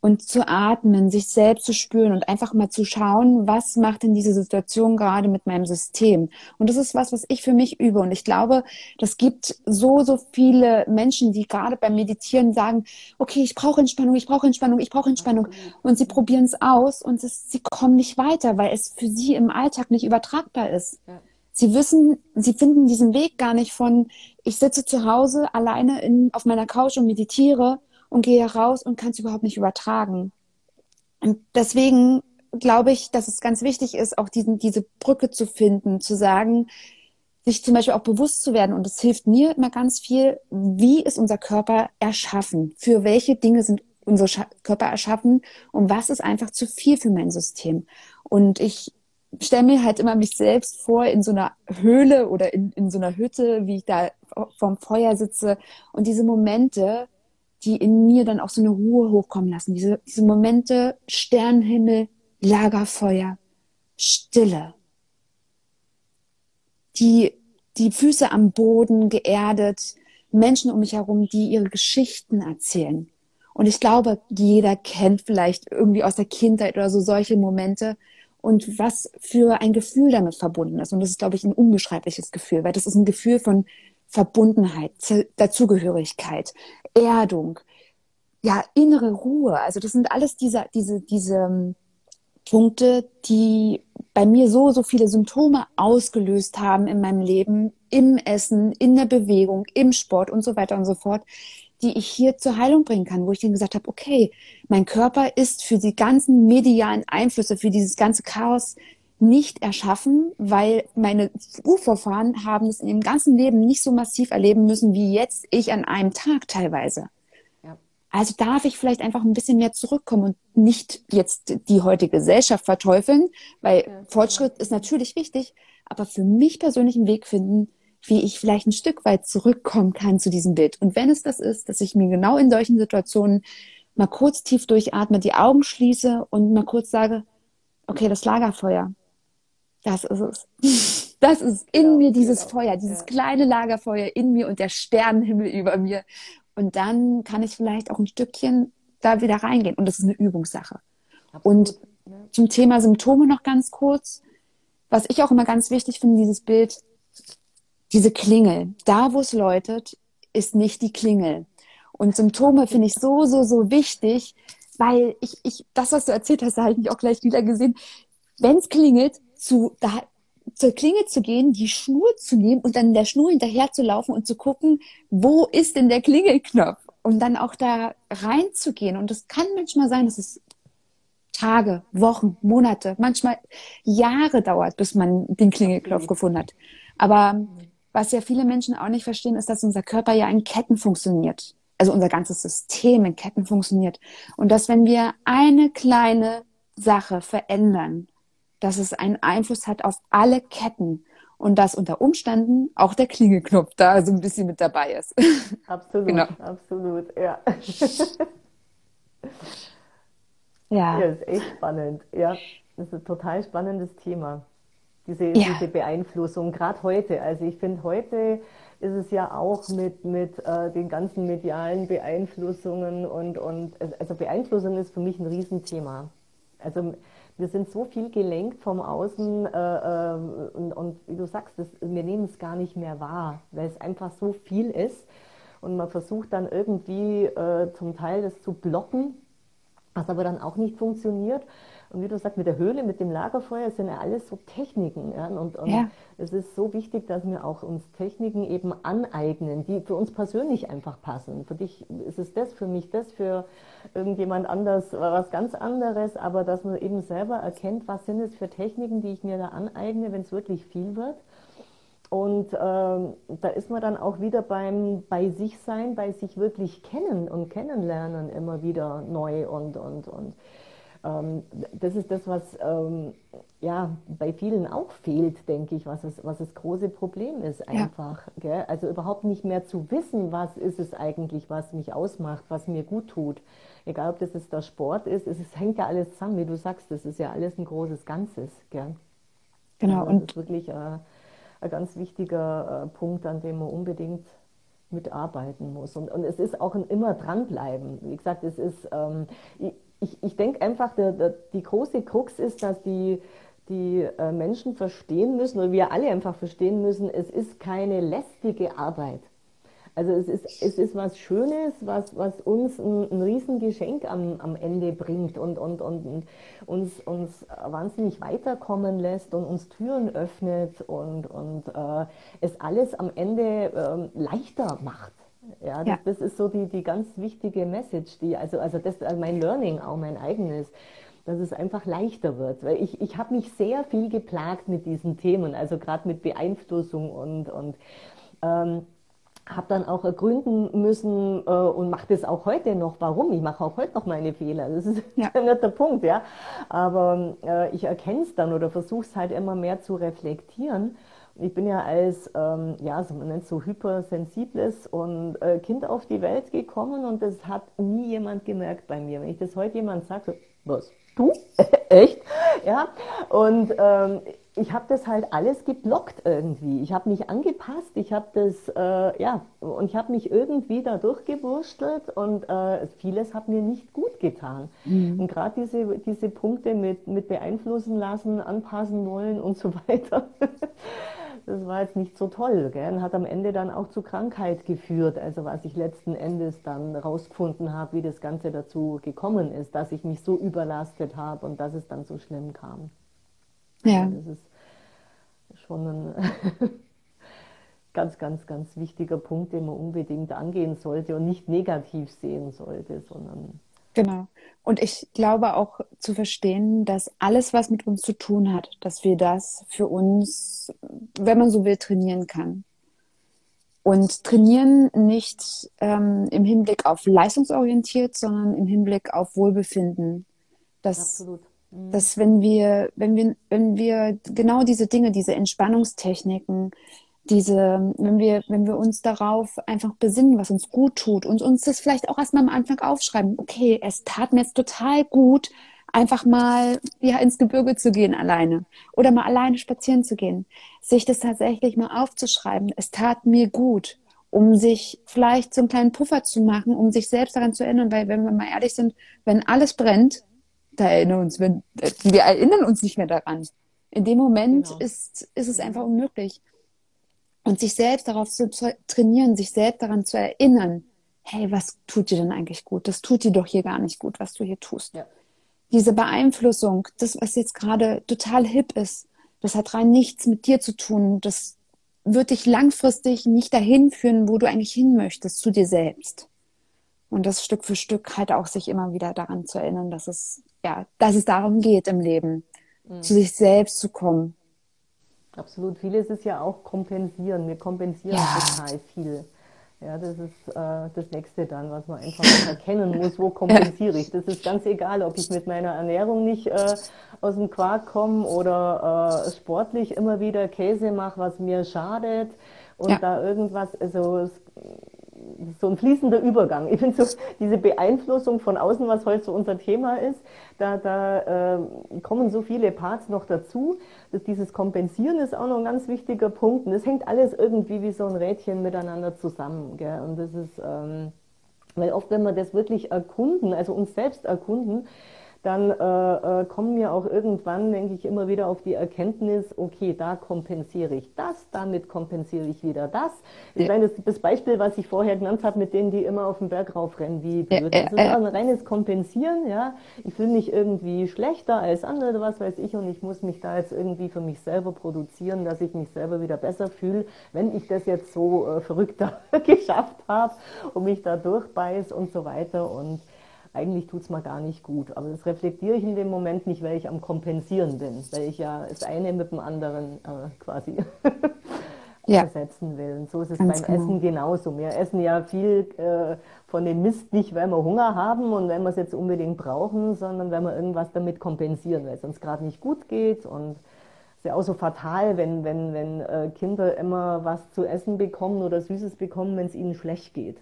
und zu atmen, sich selbst zu spüren und einfach mal zu schauen, was macht denn diese Situation gerade mit meinem System? Und das ist was, was ich für mich übe. Und ich glaube, das gibt so, so viele Menschen, die gerade beim Meditieren sagen, okay, ich brauche Entspannung, ich brauche Entspannung, ich brauche Entspannung. Und sie probieren es aus und es, sie kommen nicht weiter, weil es für sie im Alltag nicht übertragbar ist. Ja. Sie wissen, sie finden diesen Weg gar nicht von, ich sitze zu Hause alleine in, auf meiner Couch und meditiere und gehe raus und kann es überhaupt nicht übertragen. Und deswegen glaube ich, dass es ganz wichtig ist, auch diesen, diese Brücke zu finden, zu sagen, sich zum Beispiel auch bewusst zu werden. Und es hilft mir immer ganz viel, wie ist unser Körper erschaffen? Für welche Dinge sind unsere Körper erschaffen? Und was ist einfach zu viel für mein System? Und ich stelle mir halt immer mich selbst vor in so einer Höhle oder in, in so einer Hütte, wie ich da vorm Feuer sitze und diese Momente, die in mir dann auch so eine Ruhe hochkommen lassen. Diese, diese Momente, Sternenhimmel, Lagerfeuer, Stille. Die, die Füße am Boden geerdet, Menschen um mich herum, die ihre Geschichten erzählen. Und ich glaube, jeder kennt vielleicht irgendwie aus der Kindheit oder so solche Momente und was für ein Gefühl damit verbunden ist. Und das ist, glaube ich, ein unbeschreibliches Gefühl, weil das ist ein Gefühl von Verbundenheit, Dazugehörigkeit, Erdung, ja, innere Ruhe. Also das sind alles diese, diese, diese ähm, Punkte, die bei mir so, so viele Symptome ausgelöst haben in meinem Leben, im Essen, in der Bewegung, im Sport und so weiter und so fort, die ich hier zur Heilung bringen kann, wo ich dann gesagt habe, okay, mein Körper ist für die ganzen medialen Einflüsse, für dieses ganze Chaos nicht erschaffen, weil meine Urvorfahren haben es in ihrem ganzen Leben nicht so massiv erleben müssen, wie jetzt ich an einem Tag teilweise. Ja. Also darf ich vielleicht einfach ein bisschen mehr zurückkommen und nicht jetzt die heutige Gesellschaft verteufeln, weil ja, Fortschritt ist natürlich wichtig, aber für mich persönlich einen Weg finden, wie ich vielleicht ein Stück weit zurückkommen kann zu diesem Bild. Und wenn es das ist, dass ich mir genau in solchen Situationen mal kurz tief durchatme, die Augen schließe und mal kurz sage, okay, das Lagerfeuer, das ist es. *laughs* Das ist in genau, mir dieses genau. Feuer, dieses ja. kleine Lagerfeuer in mir und der Sternenhimmel über mir. Und dann kann ich vielleicht auch ein Stückchen da wieder reingehen. Und das ist eine Übungssache. Absolut. Und ja. zum Thema Symptome noch ganz kurz. Was ich auch immer ganz wichtig finde, dieses Bild, diese Klingel. Da, wo es läutet, ist nicht die Klingel. Und Symptome finde ich so, so, so wichtig, weil ich, ich, das, was du erzählt hast, da habe ich mich auch gleich wieder gesehen. Wenn es klingelt, zu, da, zur Klinge zu gehen, die Schnur zu nehmen und dann der Schnur hinterher zu laufen und zu gucken, wo ist denn der Klingelknopf? Und dann auch da reinzugehen. Und das kann manchmal sein, dass es Tage, Wochen, Monate, manchmal Jahre dauert, bis man den Klingelknopf gefunden hat. Aber was ja viele Menschen auch nicht verstehen, ist, dass unser Körper ja in Ketten funktioniert. Also unser ganzes System in Ketten funktioniert. Und dass wenn wir eine kleine Sache verändern, dass es einen Einfluss hat auf alle Ketten und dass unter Umständen auch der Klingelknopf da so ein bisschen mit dabei ist. *laughs* Absolut, genau. absolut, ja. Ja. ja, ist echt spannend. Ja, das ist ein total spannendes Thema. Diese, ja. diese Beeinflussung, gerade heute. Also ich finde, heute ist es ja auch mit, mit äh, den ganzen medialen Beeinflussungen und, und also Beeinflussung ist für mich ein Riesenthema. Also wir sind so viel gelenkt vom Außen äh, äh, und, und, wie du sagst, das, wir nehmen es gar nicht mehr wahr, weil es einfach so viel ist und man versucht dann irgendwie äh, zum Teil das zu blocken, was aber dann auch nicht funktioniert. Und wie du sagst, mit der Höhle, mit dem Lagerfeuer sind ja alles so Techniken. Ja? Und, und ja. es ist so wichtig, dass wir auch uns Techniken eben aneignen, die für uns persönlich einfach passen. Für dich ist es das, für mich das, für irgendjemand anders was ganz anderes. Aber dass man eben selber erkennt, was sind es für Techniken, die ich mir da aneigne, wenn es wirklich viel wird. Und ähm, da ist man dann auch wieder beim bei sich sein, bei sich wirklich kennen und kennenlernen immer wieder neu und und und das ist das, was ähm, ja, bei vielen auch fehlt, denke ich, was, es, was das große Problem ist einfach. Ja. Also überhaupt nicht mehr zu wissen, was ist es eigentlich, was mich ausmacht, was mir gut tut. Egal, ob das jetzt der Sport ist, es, es hängt ja alles zusammen, wie du sagst, das ist ja alles ein großes Ganzes. Gell? Genau. Also das ist wirklich äh, ein ganz wichtiger äh, Punkt, an dem man unbedingt mitarbeiten muss. Und, und es ist auch ein immer dranbleiben. Wie gesagt, es ist, ähm, ich, ich, ich denke einfach, der, der, die große Krux ist, dass die, die äh, Menschen verstehen müssen, oder wir alle einfach verstehen müssen, es ist keine lästige Arbeit. Also es ist, es ist was Schönes, was, was uns ein, ein Riesengeschenk am, am Ende bringt und, und, und uns, uns wahnsinnig weiterkommen lässt und uns Türen öffnet und, und äh, es alles am Ende äh, leichter macht. Ja, das, ja. das ist so die, die ganz wichtige Message, die, also, also das also mein Learning, auch mein eigenes, dass es einfach leichter wird. Weil ich, ich habe mich sehr viel geplagt mit diesen Themen, also gerade mit Beeinflussung und, und ähm, habe dann auch ergründen müssen äh, und mache das auch heute noch. Warum? Ich mache auch heute noch meine Fehler. Das ist ja. *laughs* nicht der Punkt, ja. Aber äh, ich erkenne es dann oder versuche es halt immer mehr zu reflektieren ich bin ja als, ähm, ja, so man nennt so hypersensibles und äh, Kind auf die Welt gekommen und das hat nie jemand gemerkt bei mir. Wenn ich das heute jemand sage, so, was, du? *laughs* Echt? Ja, und ähm, ich habe das halt alles geblockt irgendwie. Ich habe mich angepasst, ich habe das, äh, ja, und ich habe mich irgendwie da durchgewurstelt und äh, vieles hat mir nicht gut getan. Mhm. Und gerade diese, diese Punkte mit, mit beeinflussen lassen, anpassen wollen und so *laughs* weiter, das war jetzt nicht so toll. Gell? Und hat am Ende dann auch zu Krankheit geführt. Also was ich letzten Endes dann rausgefunden habe, wie das Ganze dazu gekommen ist, dass ich mich so überlastet habe und dass es dann so schlimm kam. Ja. Also das ist schon ein *laughs* ganz, ganz, ganz wichtiger Punkt, den man unbedingt angehen sollte und nicht negativ sehen sollte, sondern Genau. Und ich glaube auch zu verstehen, dass alles, was mit uns zu tun hat, dass wir das für uns, wenn man so will, trainieren kann. Und trainieren nicht ähm, im Hinblick auf leistungsorientiert, sondern im Hinblick auf Wohlbefinden. Dass, Absolut. Mhm. dass wenn wir, wenn wir, wenn wir genau diese Dinge, diese Entspannungstechniken, diese, wenn wir, wenn wir uns darauf einfach besinnen, was uns gut tut und uns das vielleicht auch erstmal am Anfang aufschreiben, okay, es tat mir jetzt total gut, einfach mal ja ins Gebirge zu gehen alleine oder mal alleine spazieren zu gehen, sich das tatsächlich mal aufzuschreiben, es tat mir gut, um sich vielleicht so einen kleinen Puffer zu machen, um sich selbst daran zu erinnern, weil wenn wir mal ehrlich sind, wenn alles brennt, da erinnern uns, wenn, wir erinnern uns nicht mehr daran. In dem Moment genau. ist, ist es einfach unmöglich. Und sich selbst darauf zu trainieren, sich selbst daran zu erinnern, hey, was tut dir denn eigentlich gut? Das tut dir doch hier gar nicht gut, was du hier tust. Ja. Diese Beeinflussung, das, was jetzt gerade total hip ist, das hat rein nichts mit dir zu tun. Das wird dich langfristig nicht dahin führen, wo du eigentlich hin möchtest, zu dir selbst. Und das Stück für Stück halt auch sich immer wieder daran zu erinnern, dass es, ja, dass es darum geht im Leben, mhm. zu sich selbst zu kommen, Absolut. Vieles ist ja auch kompensieren. Wir kompensieren ja. total viel. Ja, das ist äh, das nächste dann, was man einfach erkennen muss, wo kompensiere ich. Das ist ganz egal, ob ich mit meiner Ernährung nicht äh, aus dem Quark komme oder äh, sportlich immer wieder Käse mache, was mir schadet und ja. da irgendwas, also es, so ein fließender Übergang. Ich finde so diese Beeinflussung von außen, was heute so unser Thema ist, da, da äh, kommen so viele Parts noch dazu. Dass dieses Kompensieren ist auch noch ein ganz wichtiger Punkt. Und es hängt alles irgendwie wie so ein Rädchen miteinander zusammen. Gell? Und das ist, ähm, weil oft, wenn wir das wirklich erkunden, also uns selbst erkunden, dann äh, äh, kommen wir auch irgendwann, denke ich, immer wieder auf die Erkenntnis, okay, da kompensiere ich das, damit kompensiere ich wieder das. Ich ja. meine, das, das, Beispiel, was ich vorher genannt habe, mit denen, die immer auf den Berg raufrennen, wie ja, das ist ein reines Kompensieren, ja. Ich fühle mich irgendwie schlechter als andere, was weiß ich, und ich muss mich da jetzt irgendwie für mich selber produzieren, dass ich mich selber wieder besser fühle, wenn ich das jetzt so äh, verrückter *laughs* geschafft habe und mich da durchbeiß und so weiter und eigentlich tut es mir gar nicht gut. Aber das reflektiere ich in dem Moment nicht, weil ich am Kompensieren bin, weil ich ja das eine mit dem anderen äh, quasi *laughs* ja. ersetzen will. Und so ist es Ganz beim genau. Essen genauso. Wir essen ja viel äh, von dem Mist nicht, weil wir Hunger haben und wenn wir es jetzt unbedingt brauchen, sondern weil wir irgendwas damit kompensieren, weil es uns gerade nicht gut geht und ist ja auch so fatal, wenn, wenn, wenn äh, Kinder immer was zu essen bekommen oder Süßes bekommen, wenn es ihnen schlecht geht.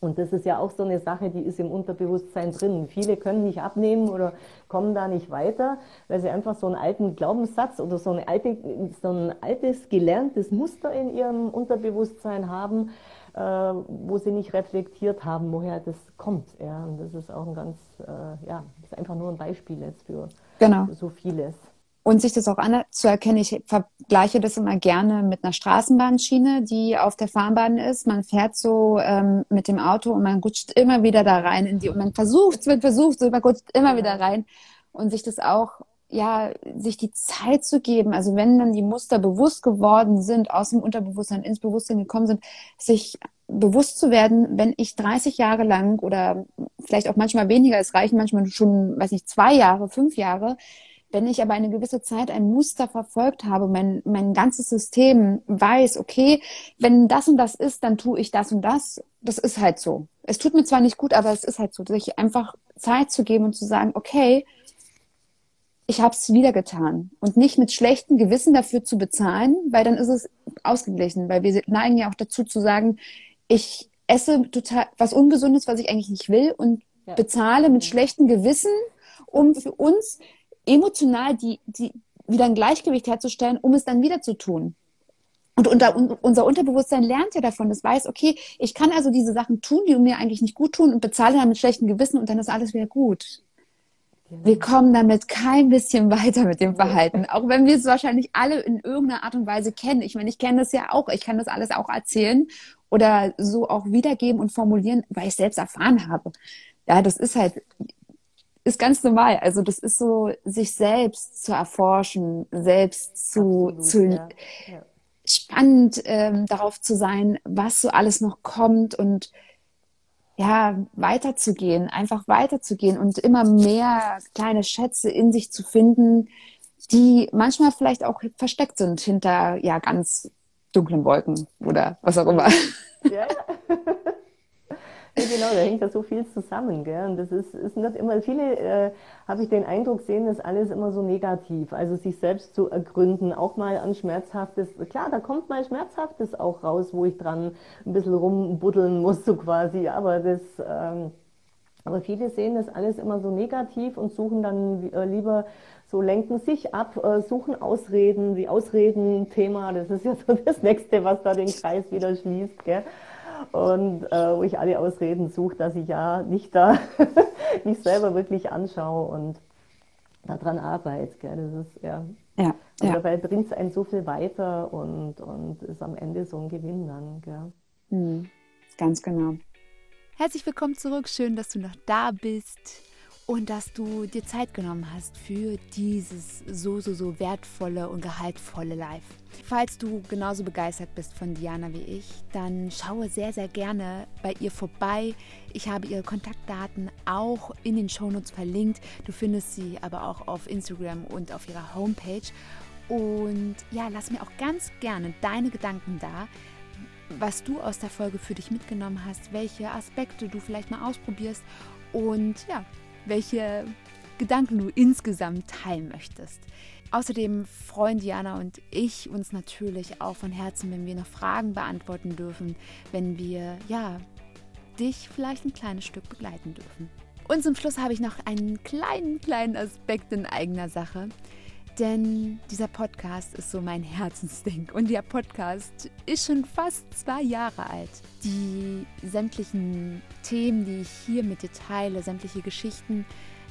Und das ist ja auch so eine Sache, die ist im Unterbewusstsein drin. Viele können nicht abnehmen oder kommen da nicht weiter, weil sie einfach so einen alten Glaubenssatz oder so, eine alte, so ein altes gelerntes Muster in ihrem Unterbewusstsein haben, äh, wo sie nicht reflektiert haben, woher das kommt. Ja, und das ist auch ein ganz, äh, ja, ist einfach nur ein Beispiel jetzt für genau. so vieles und sich das auch anzuerkennen. Ich vergleiche das immer gerne mit einer Straßenbahnschiene, die auf der Fahrbahn ist. Man fährt so ähm, mit dem Auto und man rutscht immer wieder da rein in die und man versucht, wird versucht, man rutscht immer wieder rein und sich das auch ja, sich die Zeit zu geben, also wenn dann die Muster bewusst geworden sind, aus dem Unterbewusstsein ins Bewusstsein gekommen sind, sich bewusst zu werden, wenn ich 30 Jahre lang oder vielleicht auch manchmal weniger, es reichen manchmal schon, weiß nicht, zwei Jahre, fünf Jahre, wenn ich aber eine gewisse Zeit ein Muster verfolgt habe, mein, mein ganzes System weiß, okay, wenn das und das ist, dann tue ich das und das. Das ist halt so. Es tut mir zwar nicht gut, aber es ist halt so, sich einfach Zeit zu geben und zu sagen, okay, ich habe es wieder getan und nicht mit schlechtem Gewissen dafür zu bezahlen, weil dann ist es ausgeglichen, weil wir neigen ja auch dazu zu sagen, ich esse total was Ungesundes, was ich eigentlich nicht will und ja. bezahle mit schlechtem Gewissen, um für uns emotional die, die wieder ein Gleichgewicht herzustellen, um es dann wieder zu tun. Und unter, unser Unterbewusstsein lernt ja davon, das weiß, okay, ich kann also diese Sachen tun, die mir eigentlich nicht gut tun und bezahle dann mit schlechtem Gewissen und dann ist alles wieder gut. Wir kommen damit kein bisschen weiter mit dem Verhalten, auch wenn wir es wahrscheinlich alle in irgendeiner Art und Weise kennen. Ich meine, ich kenne das ja auch, ich kann das alles auch erzählen oder so auch wiedergeben und formulieren, weil ich selbst erfahren habe. Ja, das ist halt, ist ganz normal. Also das ist so, sich selbst zu erforschen, selbst zu, Absolut, zu ja. Ja. spannend ähm, darauf zu sein, was so alles noch kommt und ja, weiterzugehen, einfach weiterzugehen und immer mehr kleine Schätze in sich zu finden, die manchmal vielleicht auch versteckt sind hinter ja ganz dunklen Wolken oder was auch immer. Ja. Ja, *laughs* genau, da hängt ja so viel zusammen. Gell? Und das ist, ist nicht immer, viele, äh, habe ich den Eindruck, sehen das alles immer so negativ. Also sich selbst zu ergründen, auch mal an Schmerzhaftes. Klar, da kommt mal Schmerzhaftes auch raus, wo ich dran ein bisschen rumbuddeln muss, so quasi. Aber das, ähm, aber viele sehen das alles immer so negativ und suchen dann äh, lieber so lenken sich ab, äh, suchen Ausreden, die Ausreden-Thema, das ist ja so das Nächste, was da den Kreis wieder schließt. Gell? Und äh, wo ich alle Ausreden suche, dass ich ja nicht da *laughs* mich selber wirklich anschaue und daran arbeite. Gell? Das ist ja. Ja, und ja. dabei bringt es einen so viel weiter und, und ist am Ende so ein Gewinn dann. Gell? Mhm, ganz genau. Herzlich willkommen zurück. Schön, dass du noch da bist und dass du dir Zeit genommen hast für dieses so, so, so wertvolle und gehaltvolle Live. Falls du genauso begeistert bist von Diana wie ich, dann schaue sehr, sehr gerne bei ihr vorbei. Ich habe ihre Kontaktdaten auch in den Shownotes verlinkt. Du findest sie aber auch auf Instagram und auf ihrer Homepage. Und ja, lass mir auch ganz gerne deine Gedanken da, was du aus der Folge für dich mitgenommen hast, welche Aspekte du vielleicht mal ausprobierst. Und ja, welche Gedanken du insgesamt teilen möchtest. Außerdem freuen Diana und ich uns natürlich auch von Herzen, wenn wir noch Fragen beantworten dürfen, wenn wir ja dich vielleicht ein kleines Stück begleiten dürfen. Und zum Schluss habe ich noch einen kleinen, kleinen Aspekt in eigener Sache. Denn dieser Podcast ist so mein Herzensding. Und der Podcast ist schon fast zwei Jahre alt. Die sämtlichen Themen, die ich hier mit dir teile, sämtliche Geschichten,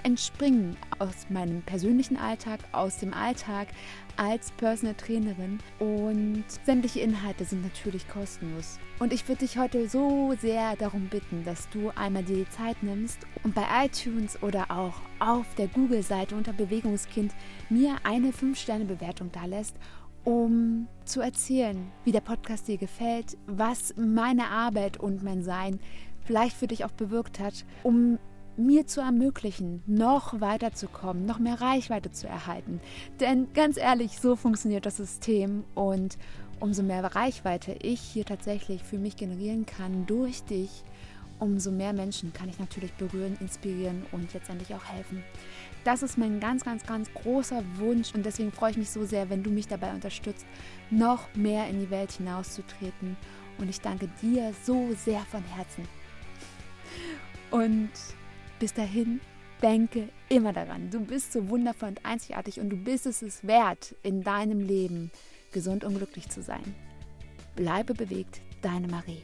entspringen aus meinem persönlichen Alltag, aus dem Alltag als Personal Trainerin und sämtliche Inhalte sind natürlich kostenlos. Und ich würde dich heute so sehr darum bitten, dass du einmal dir die Zeit nimmst und bei iTunes oder auch auf der Google-Seite unter Bewegungskind mir eine 5-Sterne-Bewertung da lässt um zu erzählen, wie der Podcast dir gefällt, was meine Arbeit und mein Sein vielleicht für dich auch bewirkt hat, um mir zu ermöglichen, noch weiterzukommen, noch mehr Reichweite zu erhalten. Denn ganz ehrlich, so funktioniert das System und umso mehr Reichweite ich hier tatsächlich für mich generieren kann durch dich, umso mehr Menschen kann ich natürlich berühren, inspirieren und letztendlich auch helfen. Das ist mein ganz, ganz, ganz großer Wunsch und deswegen freue ich mich so sehr, wenn du mich dabei unterstützt, noch mehr in die Welt hinauszutreten. Und ich danke dir so sehr von Herzen. Und bis dahin, denke immer daran, du bist so wundervoll und einzigartig und du bist es wert, in deinem Leben gesund und glücklich zu sein. Bleibe bewegt, deine Marie.